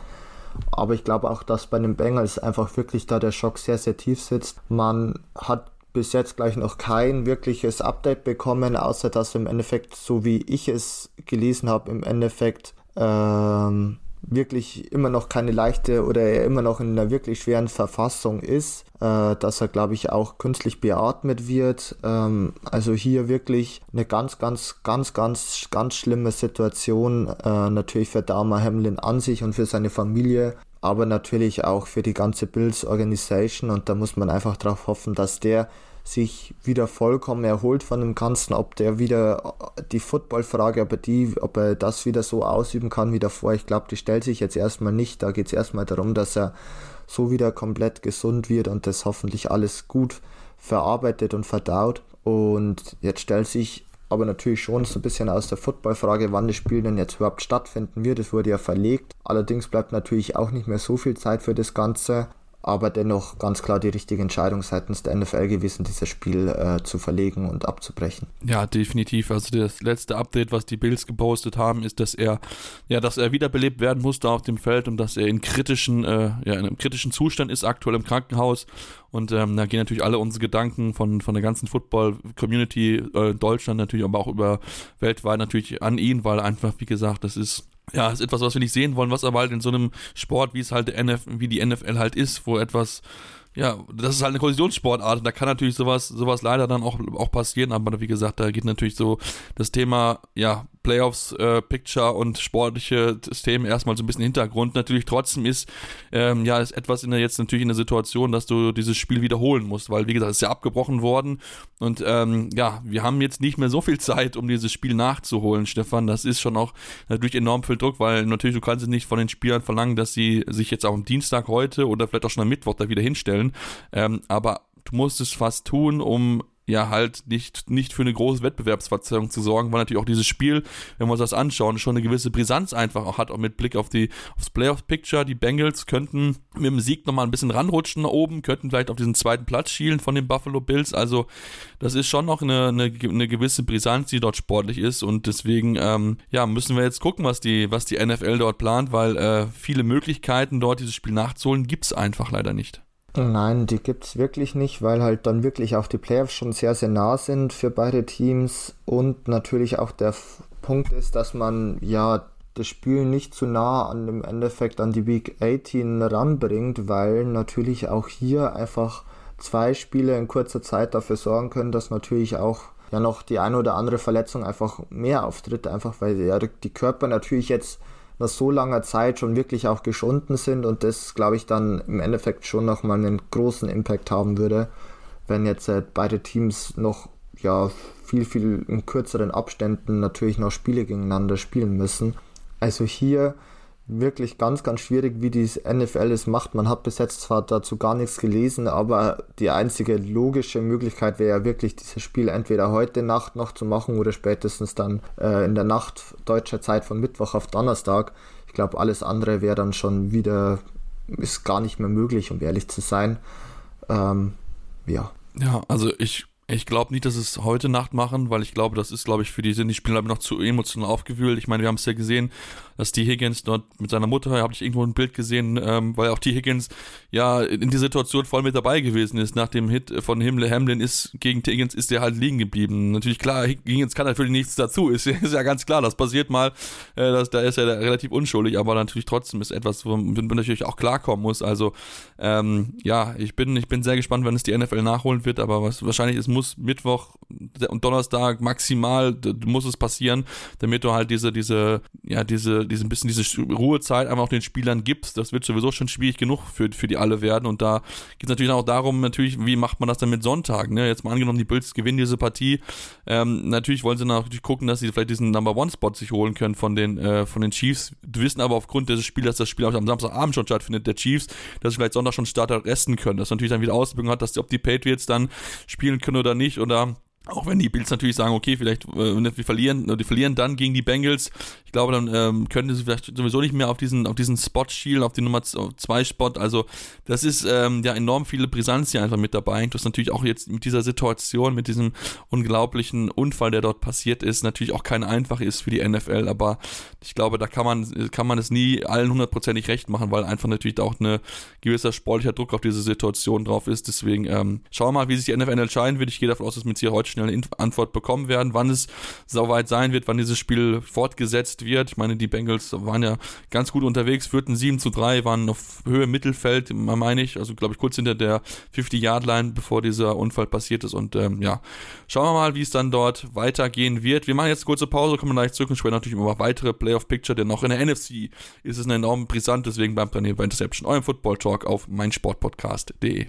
Aber ich glaube auch, dass bei den Bengals einfach wirklich da der Schock sehr, sehr tief sitzt. Man hat bis jetzt gleich noch kein wirkliches Update bekommen, außer dass im Endeffekt, so wie ich es gelesen habe, im Endeffekt ähm, wirklich immer noch keine leichte oder er immer noch in einer wirklich schweren Verfassung ist, äh, dass er, glaube ich, auch künstlich beatmet wird. Ähm, also hier wirklich eine ganz, ganz, ganz, ganz, ganz schlimme Situation, äh, natürlich für Dama Hamlin an sich und für seine Familie aber natürlich auch für die ganze Bills Organisation und da muss man einfach darauf hoffen, dass der sich wieder vollkommen erholt von dem Ganzen, ob der wieder die Footballfrage, ob er, die, ob er das wieder so ausüben kann wie davor, ich glaube, die stellt sich jetzt erstmal nicht. Da geht es erstmal darum, dass er so wieder komplett gesund wird und das hoffentlich alles gut verarbeitet und verdaut. Und jetzt stellt sich aber natürlich schon so ein bisschen aus der Footballfrage, wann das Spiel denn jetzt überhaupt stattfinden wird. Es wurde ja verlegt. Allerdings bleibt natürlich auch nicht mehr so viel Zeit für das Ganze aber dennoch ganz klar die richtige Entscheidung seitens der NFL gewesen, dieses Spiel äh, zu verlegen und abzubrechen. Ja, definitiv. Also das letzte Update, was die Bills gepostet haben, ist, dass er, ja, dass er wiederbelebt werden musste auf dem Feld und dass er in kritischen, äh, ja, in einem kritischen Zustand ist, aktuell im Krankenhaus. Und ähm, da gehen natürlich alle unsere Gedanken von, von der ganzen Football-Community äh, Deutschland natürlich, aber auch über weltweit natürlich an ihn, weil einfach, wie gesagt, das ist ja, ist etwas, was wir nicht sehen wollen, was aber halt in so einem Sport, wie es halt der NF, wie die NFL halt ist, wo etwas, ja, das ist halt eine Kollisionssportart da kann natürlich sowas, sowas leider dann auch, auch passieren, aber wie gesagt, da geht natürlich so das Thema, ja, Playoffs, äh, Picture und sportliche Systeme erstmal so ein bisschen Hintergrund. Natürlich trotzdem ist, ähm, ja, ist etwas in der jetzt natürlich in der Situation, dass du dieses Spiel wiederholen musst, weil wie gesagt, es ist ja abgebrochen worden und ähm, ja, wir haben jetzt nicht mehr so viel Zeit, um dieses Spiel nachzuholen, Stefan. Das ist schon auch natürlich enorm viel Druck, weil natürlich du kannst nicht von den Spielern verlangen, dass sie sich jetzt auch am Dienstag heute oder vielleicht auch schon am Mittwoch da wieder hinstellen. Ähm, aber du musst es fast tun, um ja halt nicht, nicht für eine große Wettbewerbsverzerrung zu sorgen, weil natürlich auch dieses Spiel, wenn wir uns das anschauen, schon eine gewisse Brisanz einfach auch hat, auch mit Blick auf die aufs Playoff-Picture. Die Bengals könnten mit dem Sieg nochmal ein bisschen ranrutschen nach oben, könnten vielleicht auf diesen zweiten Platz schielen von den Buffalo Bills. Also das ist schon noch eine, eine, eine gewisse Brisanz, die dort sportlich ist und deswegen ähm, ja, müssen wir jetzt gucken, was die, was die NFL dort plant, weil äh, viele Möglichkeiten dort dieses Spiel nachzuholen gibt es einfach leider nicht. Nein, die gibt es wirklich nicht, weil halt dann wirklich auch die Playoffs schon sehr, sehr nah sind für beide Teams. Und natürlich auch der Punkt ist, dass man ja das Spiel nicht zu nah an dem Endeffekt an die Week 18 ranbringt, weil natürlich auch hier einfach zwei Spiele in kurzer Zeit dafür sorgen können, dass natürlich auch ja noch die eine oder andere Verletzung einfach mehr auftritt, einfach weil ja die Körper natürlich jetzt nach so langer Zeit schon wirklich auch geschunden sind und das, glaube ich, dann im Endeffekt schon nochmal einen großen Impact haben würde, wenn jetzt äh, beide Teams noch ja viel, viel in kürzeren Abständen natürlich noch Spiele gegeneinander spielen müssen. Also hier wirklich ganz, ganz schwierig, wie die NFL es macht. Man hat bis jetzt zwar dazu gar nichts gelesen, aber die einzige logische Möglichkeit wäre ja wirklich, dieses Spiel entweder heute Nacht noch zu machen oder spätestens dann äh, in der Nacht deutscher Zeit von Mittwoch auf Donnerstag. Ich glaube, alles andere wäre dann schon wieder, ist gar nicht mehr möglich, um ehrlich zu sein. Ähm, ja. Ja, also ich ich glaube nicht, dass es heute Nacht machen, weil ich glaube, das ist, glaube ich, für die sind die Spieler noch zu emotional aufgewühlt. Ich meine, wir haben es ja gesehen, dass die Higgins dort mit seiner Mutter, habe ich irgendwo ein Bild gesehen, ähm, weil auch die Higgins ja in die Situation voll mit dabei gewesen ist. Nach dem Hit von Himmel Hamlin ist gegen Higgins ist der halt liegen geblieben. Natürlich klar, Higgins kann natürlich nichts dazu, <laughs> ist, ist ja ganz klar, das passiert mal, äh, das, da ist er relativ unschuldig, aber natürlich trotzdem ist etwas, womit man natürlich auch klarkommen muss. Also ähm, ja, ich bin, ich bin sehr gespannt, wenn es die NFL nachholen wird, aber was wahrscheinlich ist, muss Mittwoch und Donnerstag maximal muss es passieren, damit du halt diese, diese, ja, diese diese, bisschen diese Ruhezeit einfach auch den Spielern gibst. Das wird sowieso schon schwierig genug für, für die alle werden. Und da geht es natürlich auch darum, natürlich, wie macht man das dann mit Sonntagen? Ne? Jetzt mal angenommen, die Bills gewinnen diese Partie. Ähm, natürlich wollen sie natürlich gucken, dass sie vielleicht diesen Number One Spot sich holen können von den, äh, von den Chiefs. Wir wissen aber aufgrund des Spiels, dass das Spiel am Samstagabend schon stattfindet, der Chiefs, dass sie vielleicht Sonntag schon Starter resten können. Das natürlich dann wieder Auswirkungen hat, dass die, ob die Patriots dann spielen können oder nicht oder auch wenn die Bills natürlich sagen, okay, vielleicht äh, wir verlieren, die verlieren dann gegen die Bengals. Ich glaube, dann ähm, könnten sie vielleicht sowieso nicht mehr auf diesen auf diesen Spot schielen, auf den Nummer 2 Spot. Also das ist ähm, ja enorm viele Brisanz hier einfach mit dabei. Das natürlich auch jetzt mit dieser Situation, mit diesem unglaublichen Unfall, der dort passiert ist, natürlich auch kein einfach ist für die NFL. Aber ich glaube, da kann man kann man es nie allen hundertprozentig recht machen, weil einfach natürlich auch eine gewisser sportlicher Druck auf diese Situation drauf ist. Deswegen ähm, schauen wir mal, wie sich die NFL entscheiden wird. Ich gehe davon aus, dass mit hier heute schnell eine Antwort bekommen werden, wann es soweit sein wird, wann dieses Spiel fortgesetzt wird. Ich meine, die Bengals waren ja ganz gut unterwegs, führten 7 zu 3, waren auf Höhe Mittelfeld, meine ich, also glaube ich kurz hinter der 50-Yard-Line, bevor dieser Unfall passiert ist. Und ähm, ja, schauen wir mal, wie es dann dort weitergehen wird. Wir machen jetzt eine kurze Pause, kommen gleich zurück und sprechen natürlich über weitere Playoff-Picture, denn auch in der NFC ist es enorm brisant, deswegen bleibt dann hier bei Interception, eurem Football-Talk auf meinsportpodcast.de.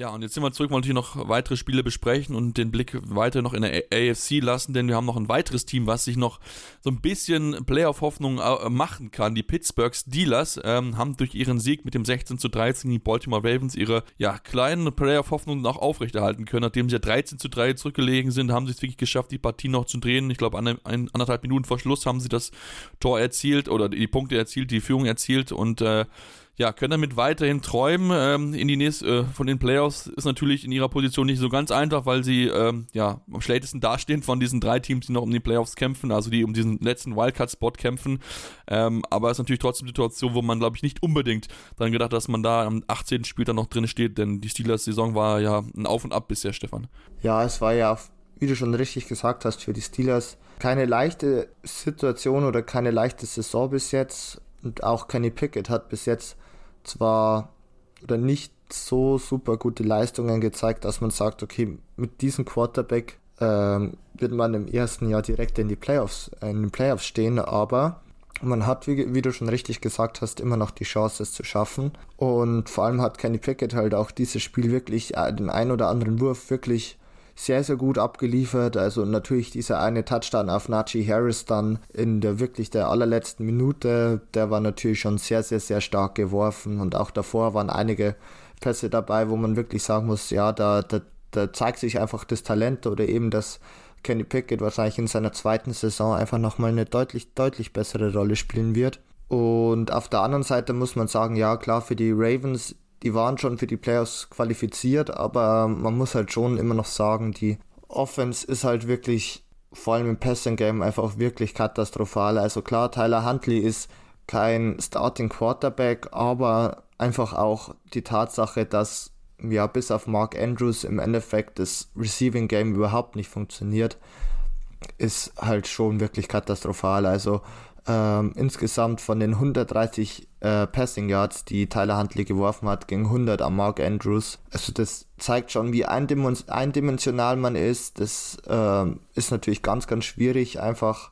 Ja, und jetzt sind wir zurück, wollen natürlich noch weitere Spiele besprechen und den Blick weiter noch in der AFC lassen, denn wir haben noch ein weiteres Team, was sich noch so ein bisschen Playoff-Hoffnung äh, machen kann. Die Pittsburgh Steelers ähm, haben durch ihren Sieg mit dem 16 zu 13 die Baltimore Ravens ihre ja, kleinen Playoff-Hoffnungen noch aufrechterhalten können. Nachdem sie ja 13 zu 3 zurückgelegen sind, haben sie es wirklich geschafft, die Partie noch zu drehen. Ich glaube, an, anderthalb Minuten vor Schluss haben sie das Tor erzielt oder die Punkte erzielt, die Führung erzielt und äh, ja, können damit weiterhin träumen. Ähm, in die nächsten, äh, von den Playoffs ist natürlich in ihrer Position nicht so ganz einfach, weil sie ähm, ja am schlechtesten dastehen von diesen drei Teams, die noch um die Playoffs kämpfen, also die um diesen letzten Wildcard-Spot kämpfen. Ähm, aber es ist natürlich trotzdem eine Situation, wo man, glaube ich, nicht unbedingt daran gedacht, dass man da am 18. Spieltag noch drin steht, denn die Steelers-Saison war ja ein Auf und Ab bisher, Stefan. Ja, es war ja, wie du schon richtig gesagt hast, für die Steelers keine leichte Situation oder keine leichte Saison bis jetzt. Und auch Kenny Pickett hat bis jetzt zwar oder nicht so super gute Leistungen gezeigt, dass man sagt, okay, mit diesem Quarterback ähm, wird man im ersten Jahr direkt in die Playoffs, in den Playoffs stehen, aber man hat, wie, wie, du schon richtig gesagt hast, immer noch die Chance, es zu schaffen. Und vor allem hat Kenny Pickett halt auch dieses Spiel wirklich, äh, den ein oder anderen Wurf wirklich sehr, sehr gut abgeliefert. Also natürlich dieser eine Touchdown auf Najee Harris dann in der wirklich der allerletzten Minute, der war natürlich schon sehr, sehr, sehr stark geworfen. Und auch davor waren einige Pässe dabei, wo man wirklich sagen muss, ja, da, da, da zeigt sich einfach das Talent oder eben das Kenny Pickett wahrscheinlich in seiner zweiten Saison einfach nochmal eine deutlich, deutlich bessere Rolle spielen wird. Und auf der anderen Seite muss man sagen, ja klar, für die Ravens, die waren schon für die Playoffs qualifiziert, aber man muss halt schon immer noch sagen, die Offense ist halt wirklich, vor allem im Passing Game, einfach wirklich katastrophal. Also klar, Tyler Huntley ist kein Starting Quarterback, aber einfach auch die Tatsache, dass ja, bis auf Mark Andrews im Endeffekt das Receiving Game überhaupt nicht funktioniert, ist halt schon wirklich katastrophal. Also ähm, insgesamt von den 130 äh, Passing Yards, die Tyler Huntley geworfen hat, gegen 100 an Mark Andrews. Also das zeigt schon, wie eindimensional man ist. Das äh, ist natürlich ganz, ganz schwierig. Einfach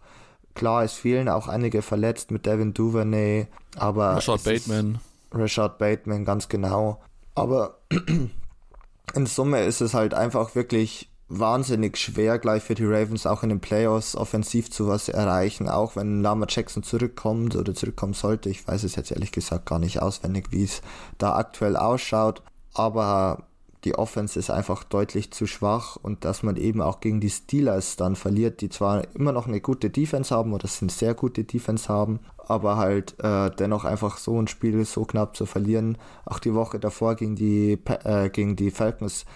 klar, es fehlen auch einige verletzt mit Devin Duvernay, aber Rashad Bateman. Rashad Bateman, ganz genau. Aber <clears throat> in Summe ist es halt einfach wirklich wahnsinnig schwer, gleich für die Ravens auch in den Playoffs offensiv zu was erreichen, auch wenn Lama Jackson zurückkommt oder zurückkommen sollte. Ich weiß es jetzt ehrlich gesagt gar nicht auswendig, wie es da aktuell ausschaut. Aber die Offense ist einfach deutlich zu schwach und dass man eben auch gegen die Steelers dann verliert, die zwar immer noch eine gute Defense haben oder sind sehr gute Defense haben, aber halt äh, dennoch einfach so ein Spiel so knapp zu verlieren. Auch die Woche davor gegen die, äh, gegen die Falcons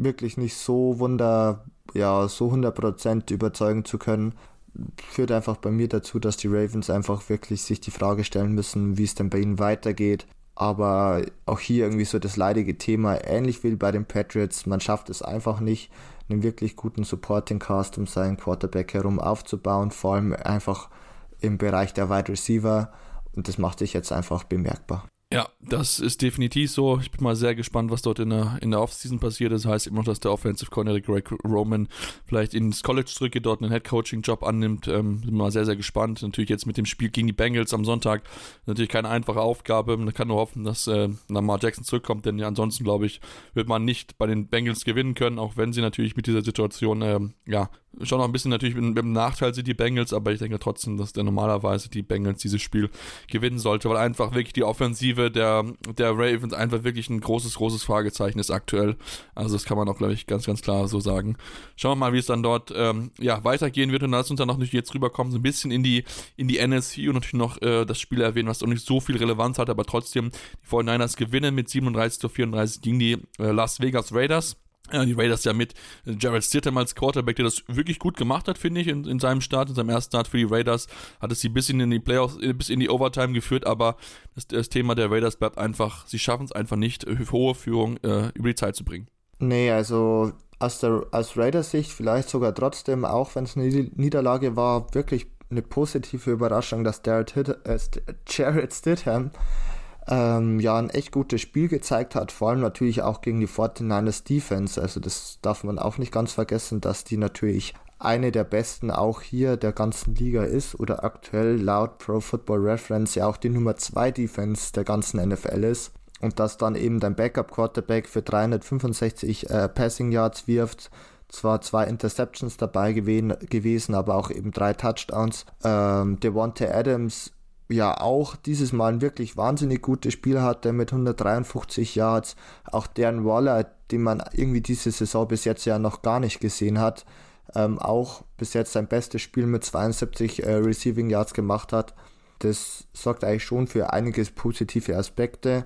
wirklich nicht so wunder, ja, so 100% überzeugen zu können, führt einfach bei mir dazu, dass die Ravens einfach wirklich sich die Frage stellen müssen, wie es denn bei ihnen weitergeht. Aber auch hier irgendwie so das leidige Thema, ähnlich wie bei den Patriots, man schafft es einfach nicht, einen wirklich guten Supporting Cast um seinen Quarterback herum aufzubauen, vor allem einfach im Bereich der Wide Receiver. Und das macht sich jetzt einfach bemerkbar. Ja, das ist definitiv so. Ich bin mal sehr gespannt, was dort in der, in der Offseason passiert. Das heißt immer noch, dass der Offensive Coordinator Greg Roman vielleicht ins College zurückgeht, dort einen Head-Coaching-Job annimmt. Ähm, bin mal sehr, sehr gespannt. Natürlich jetzt mit dem Spiel gegen die Bengals am Sonntag natürlich keine einfache Aufgabe. Man kann nur hoffen, dass äh, Lamar Jackson zurückkommt, denn ja, ansonsten, glaube ich, wird man nicht bei den Bengals gewinnen können, auch wenn sie natürlich mit dieser Situation äh, ja, schon noch ein bisschen natürlich mit, mit dem Nachteil sind die Bengals, aber ich denke trotzdem, dass der normalerweise die Bengals dieses Spiel gewinnen sollte, weil einfach wirklich die Offensive der, der Ravens einfach wirklich ein großes, großes Fragezeichen ist aktuell. Also das kann man auch, glaube ich, ganz, ganz klar so sagen. Schauen wir mal, wie es dann dort ähm, ja, weitergehen wird und lass uns dann noch nicht jetzt rüberkommen, so ein bisschen in die, in die NSC und natürlich noch äh, das Spiel erwähnen, was auch nicht so viel Relevanz hat, aber trotzdem die 49ers gewinnen mit 37 zu 34 gegen die äh, Las Vegas Raiders. Die Raiders ja mit Jared Stidham als Quarterback, der das wirklich gut gemacht hat, finde ich, in, in, seinem Start, in seinem ersten Start für die Raiders, hat es sie bis in die Playoffs, äh, bis in die Overtime geführt, aber das, das Thema der Raiders bleibt einfach, sie schaffen es einfach nicht, äh, hohe Führung äh, über die Zeit zu bringen. Nee, also aus, der, aus Raiders Sicht vielleicht sogar trotzdem, auch wenn es eine Niederlage war, wirklich eine positive Überraschung, dass Jared, äh, Jared Stidham ähm, ja ein echt gutes Spiel gezeigt hat, vor allem natürlich auch gegen die 49ers Defense. Also das darf man auch nicht ganz vergessen, dass die natürlich eine der besten auch hier der ganzen Liga ist oder aktuell laut Pro Football Reference ja auch die Nummer 2 Defense der ganzen NFL ist. Und dass dann eben dein Backup Quarterback für 365 äh, Passing Yards wirft, zwar zwei Interceptions dabei gewesen, aber auch eben drei Touchdowns. Ähm, Devontae Adams ja auch dieses Mal ein wirklich wahnsinnig gutes Spiel hatte mit 153 Yards. Auch Darren Waller, den man irgendwie diese Saison bis jetzt ja noch gar nicht gesehen hat, ähm, auch bis jetzt sein bestes Spiel mit 72 äh, Receiving Yards gemacht hat. Das sorgt eigentlich schon für einige positive Aspekte.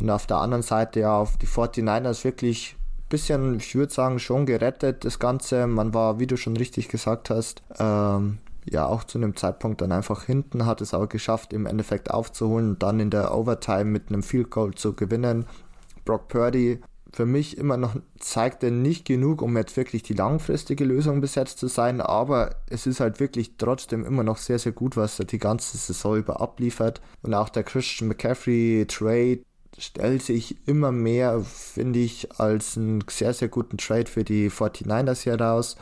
Und auf der anderen Seite ja auf die 49ers wirklich ein bisschen, ich würde sagen, schon gerettet, das Ganze. Man war, wie du schon richtig gesagt hast, ähm, ja auch zu einem Zeitpunkt dann einfach hinten, hat es aber geschafft, im Endeffekt aufzuholen und dann in der Overtime mit einem Field Goal zu gewinnen. Brock Purdy für mich immer noch zeigt er nicht genug, um jetzt wirklich die langfristige Lösung besetzt zu sein, aber es ist halt wirklich trotzdem immer noch sehr, sehr gut, was er die ganze Saison über abliefert. Und auch der Christian McCaffrey Trade stellt sich immer mehr, finde ich, als einen sehr, sehr guten Trade für die 49ers heraus.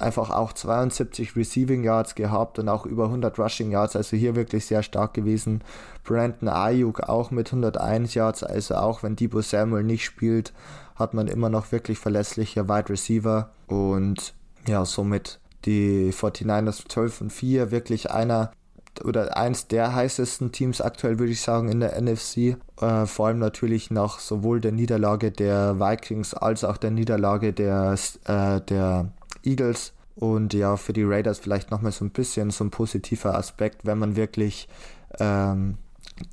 Einfach auch 72 Receiving Yards gehabt und auch über 100 Rushing Yards, also hier wirklich sehr stark gewesen. Brandon Ayuk auch mit 101 Yards, also auch wenn Debo Samuel nicht spielt, hat man immer noch wirklich verlässliche Wide Receiver und ja, somit die 49ers 12 und 4, wirklich einer oder eins der heißesten Teams aktuell, würde ich sagen, in der NFC. Äh, vor allem natürlich nach sowohl der Niederlage der Vikings als auch der Niederlage der, äh, der Eagles. Und ja, für die Raiders vielleicht nochmal so ein bisschen so ein positiver Aspekt, wenn man wirklich ähm,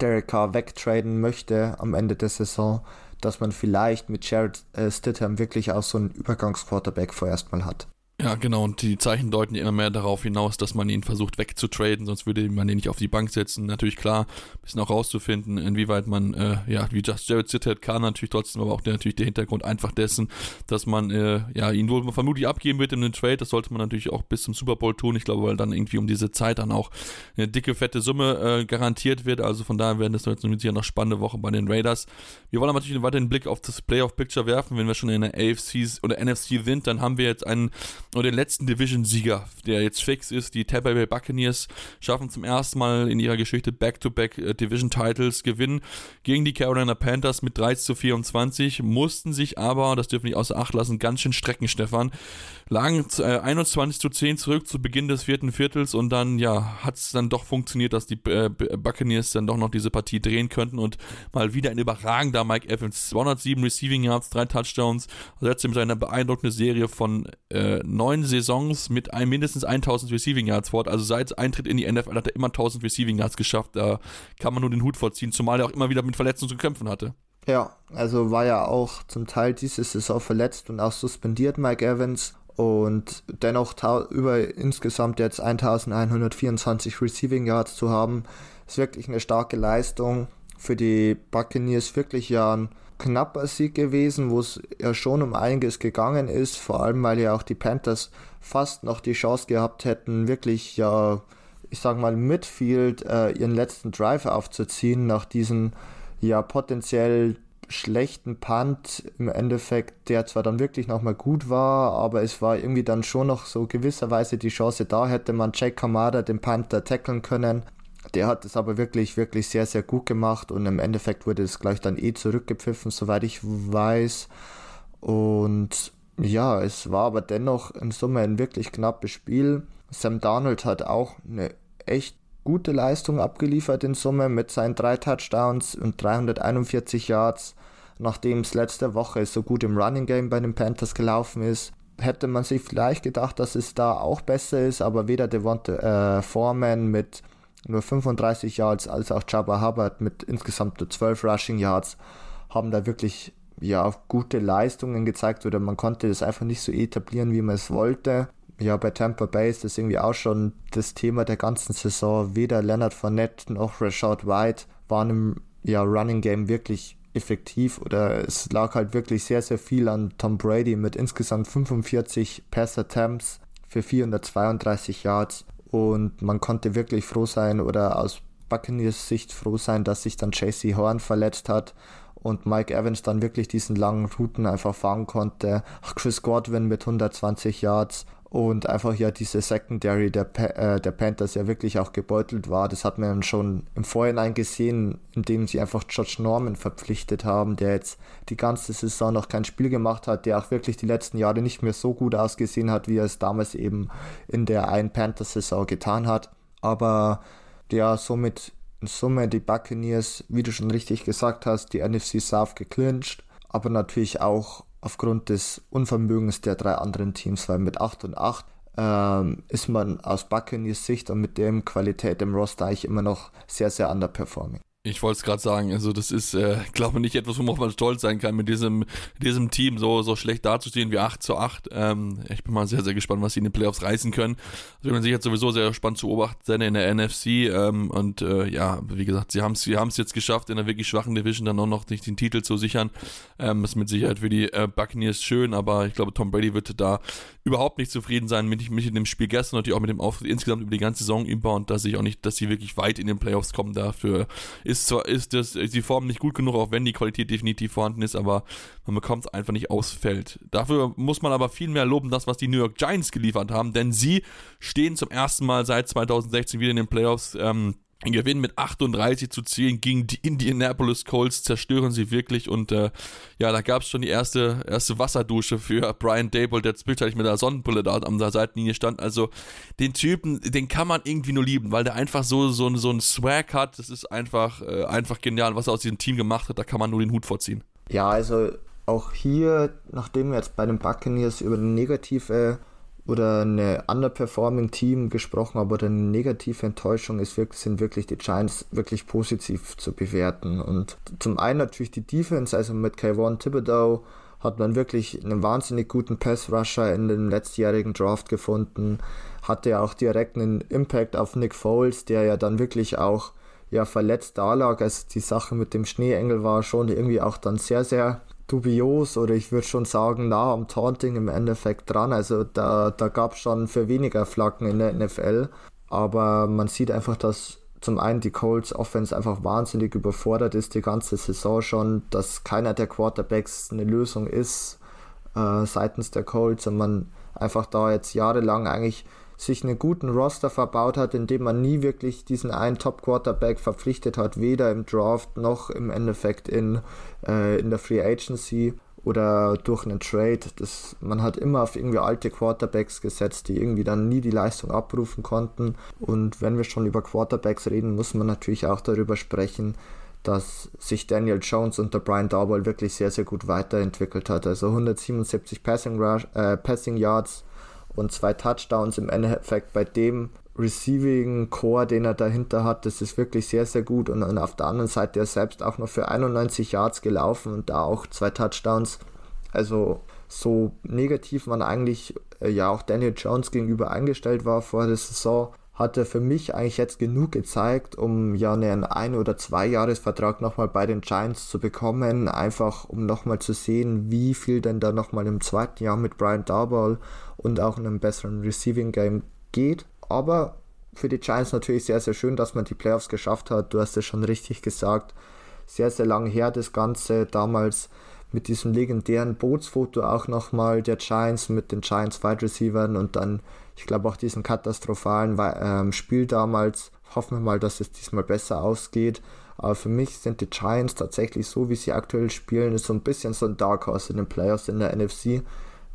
Derek Carr wegtraden möchte am Ende der Saison, dass man vielleicht mit Jared äh, Stidham wirklich auch so einen Übergangsquarterback vorerst mal hat. Ja, genau, und die Zeichen deuten immer mehr darauf hinaus, dass man ihn versucht wegzutraden, sonst würde man ihn nicht auf die Bank setzen. Natürlich klar, ein bisschen auch rauszufinden, inwieweit man, äh, ja, wie Just Jared Sittet kann, natürlich trotzdem, aber auch der, natürlich der Hintergrund einfach dessen, dass man, äh, ja, ihn wohl vermutlich abgeben wird in den Trade. Das sollte man natürlich auch bis zum Super Bowl tun. Ich glaube, weil dann irgendwie um diese Zeit dann auch eine dicke, fette Summe äh, garantiert wird. Also von daher werden das jetzt sicher noch spannende Wochen bei den Raiders. Wir wollen aber natürlich weiter den Blick auf das Playoff-Picture werfen. Wenn wir schon in der AFC oder NFC sind, dann haben wir jetzt einen und den letzten Division-Sieger, der jetzt fix ist. Die Tampa Bay Buccaneers schaffen zum ersten Mal in ihrer Geschichte Back-to-Back äh, Division-Titles, gewinnen gegen die Carolina Panthers mit 3 zu 24, mussten sich aber, das dürfen wir nicht außer Acht lassen, ganz schön strecken, Stefan. Lagen äh, 21 zu 10 zurück zu Beginn des vierten Viertels und dann, ja, hat es dann doch funktioniert, dass die äh, Buccaneers dann doch noch diese Partie drehen könnten und mal wieder ein überragender Mike Evans. 207 Receiving Yards, drei Touchdowns, also jetzt mit seiner beeindruckende Serie von äh, neun Saisons mit ein, mindestens 1000 Receiving Yards fort. Also seit Eintritt in die NFL hat er immer 1000 Receiving Yards geschafft. Da kann man nur den Hut vorziehen, zumal er auch immer wieder mit Verletzungen zu kämpfen hatte. Ja, also war ja auch zum Teil diese Saison verletzt und auch suspendiert Mike Evans und dennoch über insgesamt jetzt 1124 Receiving Yards zu haben, ist wirklich eine starke Leistung. Für die Buccaneers wirklich ja ein knapper Sieg gewesen, wo es ja schon um einiges gegangen ist, vor allem weil ja auch die Panthers fast noch die Chance gehabt hätten, wirklich ja, ich sag mal, Midfield äh, ihren letzten Drive aufzuziehen nach diesem ja potenziell schlechten Punt im Endeffekt, der zwar dann wirklich nochmal gut war, aber es war irgendwie dann schon noch so gewisserweise die Chance da, hätte man Jake Kamada, den Panther, tackeln können. Der hat es aber wirklich, wirklich sehr, sehr gut gemacht und im Endeffekt wurde es gleich dann eh zurückgepfiffen, soweit ich weiß. Und ja, es war aber dennoch in Summe ein wirklich knappes Spiel. Sam Darnold hat auch eine echt gute Leistung abgeliefert in Summe mit seinen drei Touchdowns und 341 Yards, nachdem es letzte Woche so gut im Running Game bei den Panthers gelaufen ist. Hätte man sich vielleicht gedacht, dass es da auch besser ist, aber weder Devonta äh, Foreman mit nur 35 Yards, als auch Jabba Hubbard mit insgesamt nur 12 Rushing Yards haben da wirklich ja, gute Leistungen gezeigt oder man konnte das einfach nicht so etablieren, wie man es wollte. Ja, bei Tampa Bay ist das irgendwie auch schon das Thema der ganzen Saison. Weder Leonard Fournette noch Rashad White waren im ja, Running Game wirklich effektiv oder es lag halt wirklich sehr, sehr viel an Tom Brady mit insgesamt 45 Pass Attempts für 432 Yards und man konnte wirklich froh sein oder aus Buccaneers Sicht froh sein, dass sich dann JC Horn verletzt hat und Mike Evans dann wirklich diesen langen Routen einfach fahren konnte. Chris Godwin mit 120 Yards und einfach ja diese Secondary der, äh, der Panthers ja wirklich auch gebeutelt war. Das hat man schon im Vorhinein gesehen, indem sie einfach George Norman verpflichtet haben, der jetzt die ganze Saison noch kein Spiel gemacht hat, der auch wirklich die letzten Jahre nicht mehr so gut ausgesehen hat, wie er es damals eben in der einen Panthers-Saison getan hat. Aber ja, somit in Summe die Buccaneers, wie du schon richtig gesagt hast, die NFC South geclincht, aber natürlich auch aufgrund des Unvermögens der drei anderen Teams, weil mit 8 und 8 ähm, ist man aus Buccaneers Sicht und mit dem Qualität im Roster eigentlich immer noch sehr, sehr underperforming. Ich wollte es gerade sagen, also das ist, äh, glaube nicht etwas, worauf man stolz sein kann, mit diesem, diesem Team so, so schlecht dazustehen wie 8 zu 8. Ähm, ich bin mal sehr, sehr gespannt, was sie in den Playoffs reißen können. Das wird man sich jetzt sowieso sehr spannend zu beobachten sein in der NFC. Ähm, und äh, ja, wie gesagt, sie haben es sie jetzt geschafft, in einer wirklich schwachen Division dann auch noch nicht den Titel zu sichern. Ähm, ist mit Sicherheit für die äh, Buccaneers schön, aber ich glaube, Tom Brady wird da überhaupt nicht zufrieden sein mit, mit dem Spiel gestern, natürlich auch mit dem Auftritt insgesamt über die ganze Saison über und dass ich auch nicht, dass sie wirklich weit in den Playoffs kommen. Dafür ist ist zwar ist das, die Form nicht gut genug, auch wenn die Qualität definitiv vorhanden ist, aber man bekommt es einfach nicht aufs Feld. Dafür muss man aber viel mehr loben, das, was die New York Giants geliefert haben, denn sie stehen zum ersten Mal seit 2016 wieder in den Playoffs. Ähm, Gewinn mit 38 zu 10 gegen die Indianapolis Colts zerstören sie wirklich und äh, ja, da gab es schon die erste, erste Wasserdusche für Brian Dable, der zwischendurch mit der Sonnenbrille da an der Seitenlinie stand. Also den Typen, den kann man irgendwie nur lieben, weil der einfach so, so, so einen Swag hat. Das ist einfach, äh, einfach genial, was er aus diesem Team gemacht hat. Da kann man nur den Hut vorziehen. Ja, also auch hier, nachdem wir jetzt bei den Buccaneers über eine negative oder eine underperforming Team gesprochen oder eine negative Enttäuschung ist sind wirklich die Giants wirklich positiv zu bewerten. Und zum einen natürlich die Defense, also mit Kayvon Thibodeau hat man wirklich einen wahnsinnig guten Pass-Rusher in dem letztjährigen Draft gefunden, hatte ja auch direkt einen Impact auf Nick Foles, der ja dann wirklich auch ja, verletzt da lag. Also die Sache mit dem Schneeengel war schon irgendwie auch dann sehr, sehr dubios oder ich würde schon sagen nah am Taunting im Endeffekt dran. Also da, da gab es schon für weniger Flaggen in der NFL. Aber man sieht einfach, dass zum einen die Colts Offense einfach wahnsinnig überfordert ist die ganze Saison schon, dass keiner der Quarterbacks eine Lösung ist äh, seitens der Colts und man einfach da jetzt jahrelang eigentlich sich einen guten Roster verbaut hat, indem man nie wirklich diesen einen Top-Quarterback verpflichtet hat, weder im Draft noch im Endeffekt in, äh, in der Free Agency oder durch einen Trade. Das, man hat immer auf irgendwie alte Quarterbacks gesetzt, die irgendwie dann nie die Leistung abrufen konnten. Und wenn wir schon über Quarterbacks reden, muss man natürlich auch darüber sprechen, dass sich Daniel Jones unter Brian Dauball wirklich sehr, sehr gut weiterentwickelt hat. Also 177 Passing, Rush, äh, Passing Yards und zwei Touchdowns im Endeffekt bei dem Receiving Core, den er dahinter hat, das ist wirklich sehr, sehr gut. Und, und auf der anderen Seite er selbst auch noch für 91 Yards gelaufen und da auch zwei Touchdowns. Also so negativ man eigentlich äh, ja auch Daniel Jones gegenüber eingestellt war vor der Saison, hat er für mich eigentlich jetzt genug gezeigt, um ja einen ein- oder zwei Jahresvertrag nochmal bei den Giants zu bekommen, einfach um nochmal zu sehen, wie viel denn da nochmal im zweiten Jahr mit Brian Dauball und auch in einem besseren Receiving Game geht. Aber für die Giants natürlich sehr, sehr schön, dass man die Playoffs geschafft hat. Du hast es schon richtig gesagt. Sehr, sehr lange her das Ganze. Damals mit diesem legendären Bootsfoto auch nochmal der Giants mit den Giants Wide Receivern und dann ich glaube auch diesen katastrophalen ähm, Spiel damals. Hoffen wir mal, dass es diesmal besser ausgeht. Aber für mich sind die Giants tatsächlich so, wie sie aktuell spielen, ist so ein bisschen so ein Dark Horse in den Playoffs in der NFC.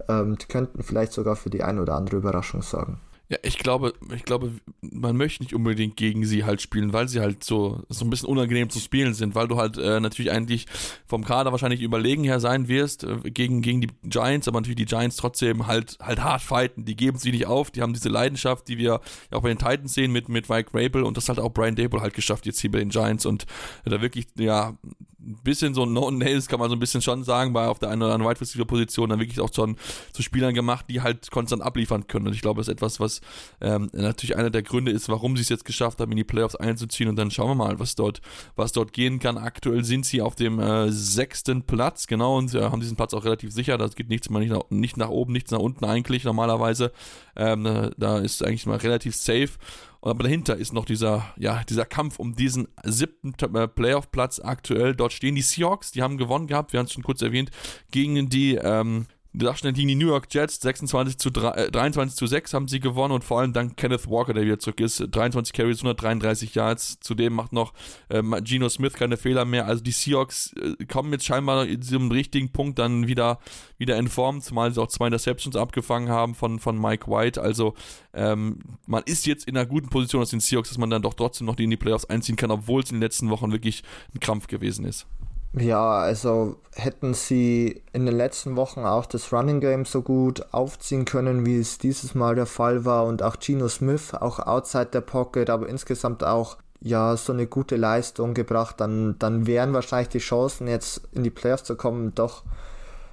Ähm, könnten vielleicht sogar für die eine oder andere Überraschung sorgen. Ja, ich glaube, ich glaube, man möchte nicht unbedingt gegen sie halt spielen, weil sie halt so, so ein bisschen unangenehm zu spielen sind, weil du halt äh, natürlich eigentlich vom Kader wahrscheinlich überlegen her sein wirst äh, gegen, gegen die Giants, aber natürlich die Giants trotzdem halt halt hart fighten, die geben sie nicht auf, die haben diese Leidenschaft, die wir auch bei den Titans sehen mit, mit Mike Rabel und das hat auch Brian Dable halt geschafft jetzt hier bei den Giants und äh, da wirklich, ja, ein bisschen so No-Nails kann man so ein bisschen schon sagen, bei auf der einen oder anderen Wide Receiver Position dann wirklich auch schon zu Spielern gemacht, die halt konstant abliefern können. Und ich glaube, das ist etwas, was ähm, natürlich einer der Gründe ist, warum sie es jetzt geschafft haben, in die Playoffs einzuziehen. Und dann schauen wir mal, was dort, was dort gehen kann. Aktuell sind sie auf dem äh, sechsten Platz, genau, und äh, haben diesen Platz auch relativ sicher. Da geht nichts mal nicht nach, nicht nach oben, nichts nach unten eigentlich normalerweise. Ähm, äh, da ist eigentlich mal relativ safe. Aber dahinter ist noch dieser, ja, dieser Kampf um diesen siebten äh, Playoff-Platz aktuell. Dort stehen die Seahawks, die haben gewonnen gehabt, wir haben es schon kurz erwähnt, gegen die ähm, Sachstand gegen die New York Jets 26 zu 3, äh, 23 zu 6 haben sie gewonnen und vor allem dank Kenneth Walker, der wieder zurück ist. 23 Carries, 133 Yards. Zudem macht noch äh, Geno Smith keine Fehler mehr. Also die Seahawks äh, kommen jetzt scheinbar in diesem richtigen Punkt dann wieder, wieder in Form, zumal sie auch zwei Interceptions abgefangen haben von, von Mike White. Also ähm, man ist jetzt in einer guten Position aus den Seahawks, dass man dann doch trotzdem noch in die Playoffs einziehen kann, obwohl es in den letzten Wochen wirklich ein Krampf gewesen ist. Ja, also hätten sie in den letzten Wochen auch das Running Game so gut aufziehen können, wie es dieses Mal der Fall war und auch Geno Smith, auch outside der Pocket, aber insgesamt auch ja so eine gute Leistung gebracht, dann, dann wären wahrscheinlich die Chancen jetzt in die Playoffs zu kommen doch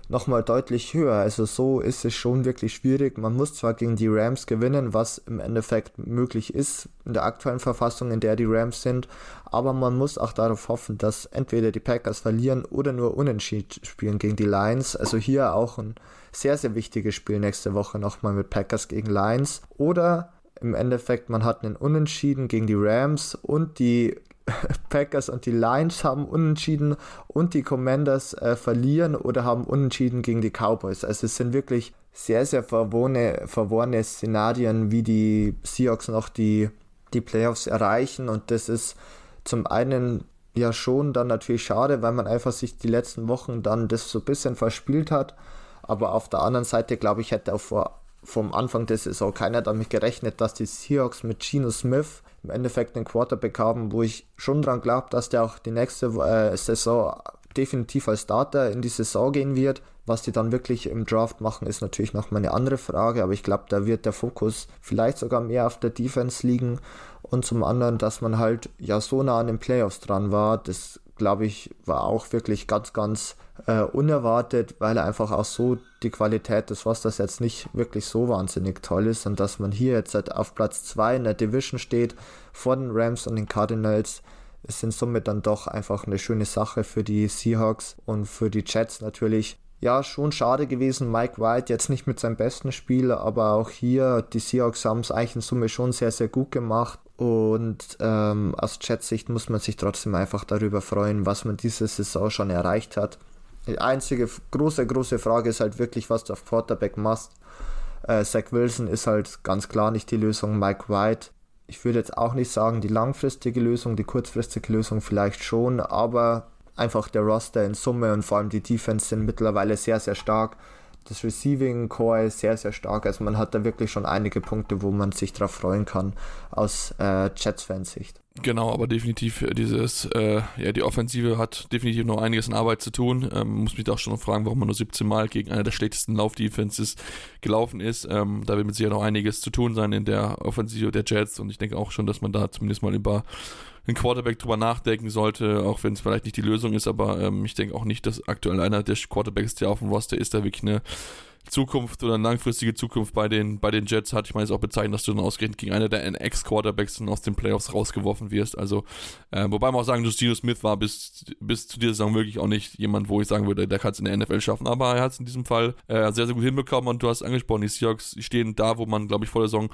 nochmal deutlich höher. Also so ist es schon wirklich schwierig. Man muss zwar gegen die Rams gewinnen, was im Endeffekt möglich ist in der aktuellen Verfassung, in der die Rams sind, aber man muss auch darauf hoffen, dass entweder die Packers verlieren oder nur unentschieden spielen gegen die Lions. Also hier auch ein sehr, sehr wichtiges Spiel nächste Woche nochmal mit Packers gegen Lions. Oder im Endeffekt, man hat einen Unentschieden gegen die Rams und die <laughs> Packers und die Lions haben unentschieden und die Commanders äh, verlieren oder haben unentschieden gegen die Cowboys. Also es sind wirklich sehr, sehr verworrene, verworrene Szenarien, wie die Seahawks noch die, die Playoffs erreichen. Und das ist zum einen ja schon dann natürlich schade, weil man einfach sich die letzten Wochen dann das so ein bisschen verspielt hat. Aber auf der anderen Seite, glaube ich, hätte auch vor, vom Anfang der Saison keiner damit gerechnet, dass die Seahawks mit Geno Smith im Endeffekt einen Quarterback haben, wo ich schon dran glaube, dass der auch die nächste äh, Saison definitiv als Starter in die Saison gehen wird. Was die dann wirklich im Draft machen, ist natürlich noch mal eine andere Frage, aber ich glaube, da wird der Fokus vielleicht sogar mehr auf der Defense liegen und zum anderen, dass man halt ja so nah an den Playoffs dran war, das glaube ich, war auch wirklich ganz, ganz äh, unerwartet, weil einfach auch so die Qualität des Rosters jetzt nicht wirklich so wahnsinnig toll ist und dass man hier jetzt halt auf Platz 2 in der Division steht vor den Rams und den Cardinals, ist in Summe dann doch einfach eine schöne Sache für die Seahawks und für die Jets natürlich ja, schon schade gewesen. Mike White jetzt nicht mit seinem besten Spiel, aber auch hier, die Seahawks haben es eigentlich in Summe schon sehr, sehr gut gemacht. Und ähm, aus Chat-Sicht muss man sich trotzdem einfach darüber freuen, was man diese Saison schon erreicht hat. Die einzige große, große Frage ist halt wirklich, was du auf Quarterback machst. Äh, Zach Wilson ist halt ganz klar nicht die Lösung. Mike White, ich würde jetzt auch nicht sagen, die langfristige Lösung, die kurzfristige Lösung vielleicht schon, aber einfach der Roster in Summe und vor allem die Defense sind mittlerweile sehr, sehr stark. Das Receiving Core ist sehr, sehr stark. Also man hat da wirklich schon einige Punkte, wo man sich drauf freuen kann aus äh, Jets-Fansicht. Genau, aber definitiv dieses, äh, ja, die Offensive hat definitiv noch einiges in Arbeit zu tun. Ähm, muss mich da auch schon noch fragen, warum man nur 17 Mal gegen einer der schlechtesten Lauf-Defenses gelaufen ist. Ähm, da wird mit sicher noch einiges zu tun sein in der Offensive der Jets und ich denke auch schon, dass man da zumindest mal über ein Quarterback drüber nachdenken sollte, auch wenn es vielleicht nicht die Lösung ist, aber ähm, ich denke auch nicht, dass aktuell einer der Quarterbacks, der auf dem Roster ist, da wirklich eine Zukunft oder eine langfristige Zukunft bei den, bei den Jets hat. Ich meine, es ist auch bezeichnet, dass du dann ausgerechnet gegen einer der Ex-Quarterbacks aus den Playoffs rausgeworfen wirst. Also, äh, wobei man auch sagen, Justino Smith war bis, bis zu dieser Saison wirklich auch nicht jemand, wo ich sagen würde, der kann es in der NFL schaffen. Aber er hat es in diesem Fall äh, sehr, sehr gut hinbekommen und du hast angesprochen, die Seahawks stehen da, wo man, glaube ich, vor der Saison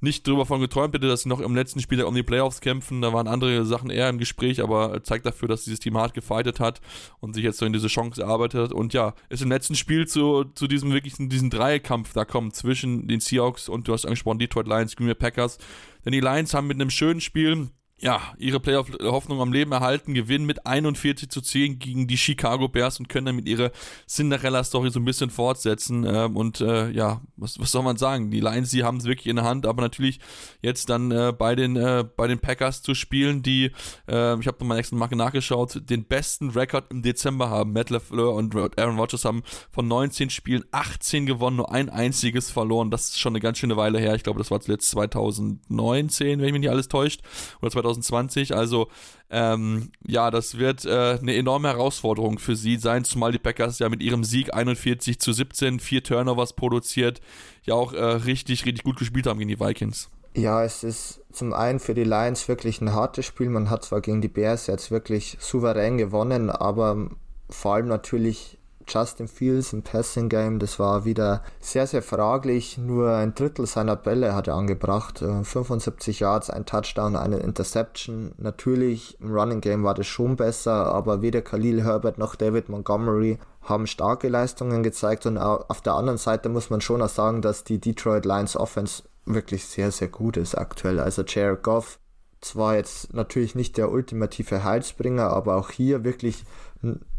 nicht drüber von geträumt hätte, dass sie noch im letzten Spiel um die Playoffs kämpfen. Da waren andere Sachen eher im Gespräch, aber zeigt dafür, dass dieses Team hart gefightet hat und sich jetzt so in diese Chance erarbeitet hat. Und ja, ist im letzten Spiel zu, zu diesem wirklichen, diesen Dreikampf da kommt zwischen den Seahawks und du hast angesprochen, Detroit Lions, Green Bay Packers. Denn die Lions haben mit einem schönen Spiel ja, ihre Playoff-Hoffnung am Leben erhalten, gewinnen mit 41 zu 10 gegen die Chicago Bears und können damit ihre Cinderella-Story so ein bisschen fortsetzen. Ähm, und äh, ja, was, was soll man sagen? Die Lions, die haben es wirklich in der Hand, aber natürlich jetzt dann äh, bei, den, äh, bei den Packers zu spielen, die, äh, ich habe meiner nächsten Marke nachgeschaut, den besten Rekord im Dezember haben. Matt LaFleur und Aaron Rodgers haben von 19 Spielen 18 gewonnen, nur ein einziges verloren. Das ist schon eine ganz schöne Weile her. Ich glaube, das war zuletzt 2019, wenn ich mich nicht alles täuscht. Oder 2019. 2020. Also ähm, ja, das wird äh, eine enorme Herausforderung für sie sein, zumal die Packers ja mit ihrem Sieg 41 zu 17 vier Turnovers produziert, ja auch äh, richtig, richtig gut gespielt haben gegen die Vikings. Ja, es ist zum einen für die Lions wirklich ein hartes Spiel. Man hat zwar gegen die Bears jetzt wirklich souverän gewonnen, aber vor allem natürlich Justin Fields im Passing Game, das war wieder sehr, sehr fraglich. Nur ein Drittel seiner Bälle hat er angebracht. 75 äh, Yards, ein Touchdown, eine Interception. Natürlich im Running Game war das schon besser, aber weder Khalil Herbert noch David Montgomery haben starke Leistungen gezeigt und auf der anderen Seite muss man schon auch sagen, dass die Detroit Lions Offense wirklich sehr, sehr gut ist aktuell. Also Jared Goff zwar jetzt natürlich nicht der ultimative Heilsbringer, aber auch hier wirklich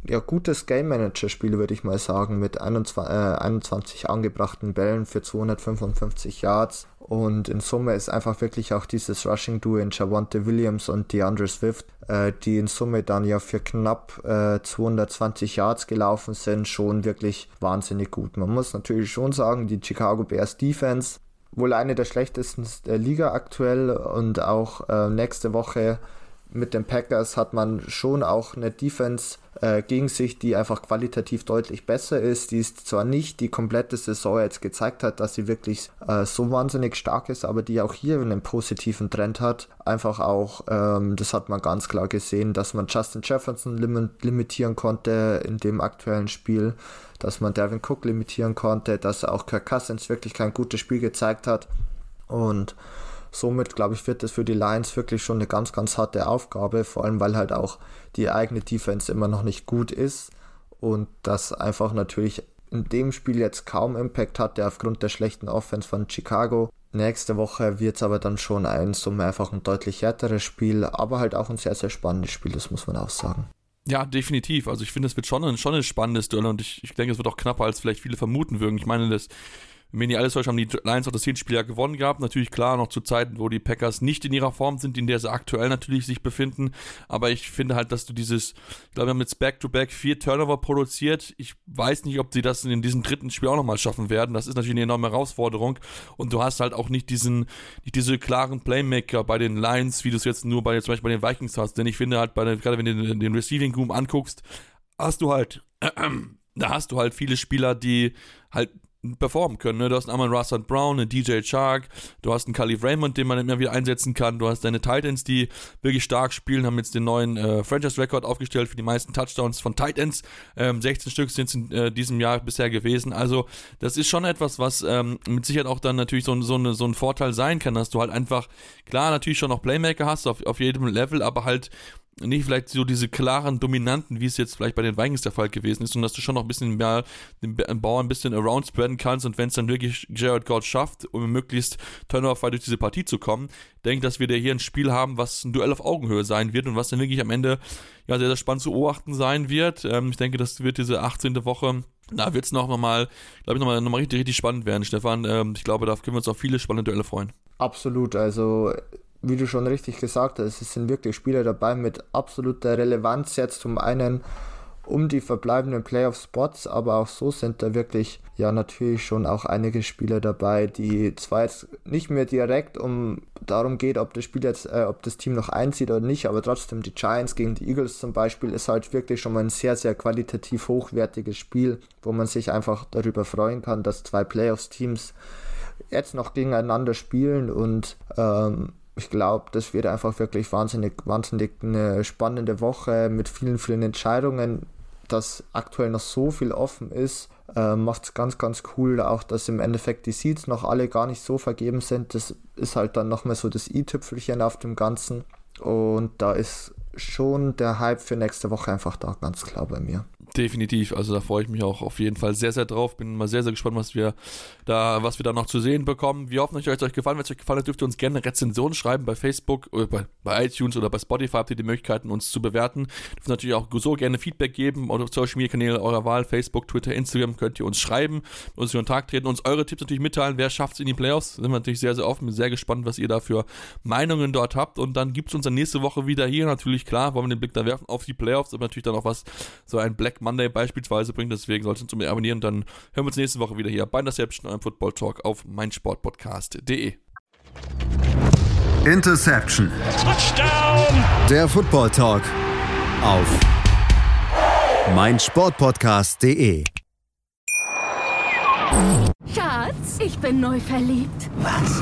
ja, gutes Game Manager Spiel, würde ich mal sagen, mit 21, äh, 21 angebrachten Bällen für 255 Yards. Und in Summe ist einfach wirklich auch dieses Rushing Duo in Javante Williams und DeAndre Swift, äh, die in Summe dann ja für knapp äh, 220 Yards gelaufen sind, schon wirklich wahnsinnig gut. Man muss natürlich schon sagen, die Chicago Bears Defense, wohl eine der schlechtesten der Liga aktuell und auch äh, nächste Woche mit den Packers hat man schon auch eine Defense äh, gegen sich, die einfach qualitativ deutlich besser ist, die ist zwar nicht die komplette Saison jetzt gezeigt hat, dass sie wirklich äh, so wahnsinnig stark ist, aber die auch hier einen positiven Trend hat. Einfach auch, ähm, das hat man ganz klar gesehen, dass man Justin Jefferson lim limitieren konnte in dem aktuellen Spiel, dass man Devin Cook limitieren konnte, dass auch Kirk Cousins wirklich kein gutes Spiel gezeigt hat und somit, glaube ich, wird das für die Lions wirklich schon eine ganz, ganz harte Aufgabe, vor allem weil halt auch die eigene Defense immer noch nicht gut ist und das einfach natürlich in dem Spiel jetzt kaum Impact hatte aufgrund der schlechten Offense von Chicago. Nächste Woche wird es aber dann schon ein Summe einfach ein deutlich härteres Spiel, aber halt auch ein sehr, sehr spannendes Spiel, das muss man auch sagen. Ja, definitiv. Also ich finde, es wird schon ein, schon ein spannendes Duell und ich, ich denke, es wird auch knapper, als vielleicht viele vermuten würden. Ich meine, das die alles täuscht, haben die Lions auch das Hinspiel ja gewonnen gehabt. Natürlich klar, noch zu Zeiten, wo die Packers nicht in ihrer Form sind, in der sie aktuell natürlich sich befinden. Aber ich finde halt, dass du dieses, ich glaube, wir haben jetzt Back-to-Back vier Turnover produziert. Ich weiß nicht, ob sie das in diesem dritten Spiel auch nochmal schaffen werden. Das ist natürlich eine enorme Herausforderung. Und du hast halt auch nicht diesen, nicht diese klaren Playmaker bei den Lions, wie du es jetzt nur bei, zum Beispiel bei den Vikings hast. Denn ich finde halt, bei den, gerade wenn du den, den Receiving Room anguckst, hast du halt, äh, <clears throat> da hast du halt viele Spieler, die halt performen können. Ne? Du hast einmal Russell Brown, einen DJ Chark, du hast einen Khalif Raymond, den man immer wieder einsetzen kann, du hast deine Titans, die wirklich stark spielen, haben jetzt den neuen äh, Franchise-Record aufgestellt für die meisten Touchdowns von Titans. Ähm, 16 Stück sind es in äh, diesem Jahr bisher gewesen. Also das ist schon etwas, was ähm, mit Sicherheit auch dann natürlich so, so, eine, so ein Vorteil sein kann, dass du halt einfach, klar, natürlich schon noch Playmaker hast auf, auf jedem Level, aber halt nicht vielleicht so diese klaren Dominanten, wie es jetzt vielleicht bei den Vikings der Fall gewesen ist, und dass du schon noch ein bisschen mehr den Bauern ein bisschen around spreaden kannst und wenn es dann wirklich Jared Godd schafft, um möglichst turnover durch diese Partie zu kommen, denke, dass wir da hier ein Spiel haben, was ein Duell auf Augenhöhe sein wird und was dann wirklich am Ende ja sehr, sehr spannend zu beobachten sein wird. Ähm, ich denke, das wird diese 18. Woche da wird es noch mal, glaube ich, nochmal noch mal richtig, richtig spannend werden, Stefan. Ähm, ich glaube, da können wir uns auf viele spannende Duelle freuen. Absolut. Also wie du schon richtig gesagt hast, es sind wirklich Spieler dabei mit absoluter Relevanz jetzt zum einen um die verbleibenden Playoff-Spots, aber auch so sind da wirklich ja natürlich schon auch einige Spieler dabei, die zwar jetzt nicht mehr direkt um darum geht, ob das Spiel jetzt, äh, ob das Team noch einzieht oder nicht, aber trotzdem die Giants gegen die Eagles zum Beispiel ist halt wirklich schon mal ein sehr, sehr qualitativ hochwertiges Spiel, wo man sich einfach darüber freuen kann, dass zwei Playoffs-Teams jetzt noch gegeneinander spielen und ähm, ich glaube, das wird einfach wirklich wahnsinnig, wahnsinnig eine spannende Woche mit vielen, vielen Entscheidungen, dass aktuell noch so viel offen ist. Äh, Macht es ganz, ganz cool, auch dass im Endeffekt die Seeds noch alle gar nicht so vergeben sind. Das ist halt dann nochmal so das i-Tüpfelchen auf dem Ganzen. Und da ist schon der Hype für nächste Woche einfach da, ganz klar bei mir. Definitiv, also da freue ich mich auch auf jeden Fall sehr, sehr drauf. Bin mal sehr, sehr gespannt, was wir da, was wir da noch zu sehen bekommen. Wir hoffen, euch hat euch gefallen. Wenn es euch gefallen hat, dürft ihr uns gerne eine Rezension schreiben bei Facebook, oder bei, bei iTunes oder bei Spotify habt ihr die Möglichkeiten, uns zu bewerten. Dürft natürlich auch so gerne Feedback geben oder Social Media Kanäle eurer Wahl, Facebook, Twitter, Instagram, könnt ihr uns schreiben, uns in Kontakt treten, uns eure Tipps natürlich mitteilen. Wer schafft es in die Playoffs? Sind wir natürlich sehr, sehr offen, bin sehr gespannt, was ihr da für Meinungen dort habt. Und dann gibt es uns dann nächste Woche wieder hier. Natürlich, klar, wollen wir den Blick da werfen auf die Playoffs, aber natürlich dann auch was, so ein Black Monday beispielsweise Weise bringt. Deswegen solltet ihr uns mir abonnieren. Dann hören wir uns nächste Woche wieder hier bei Interception, eurem Football Talk auf meinsportpodcast.de. Interception. Touchdown. Der Football Talk auf meinsportpodcast.de. Schatz, ich bin neu verliebt. Was?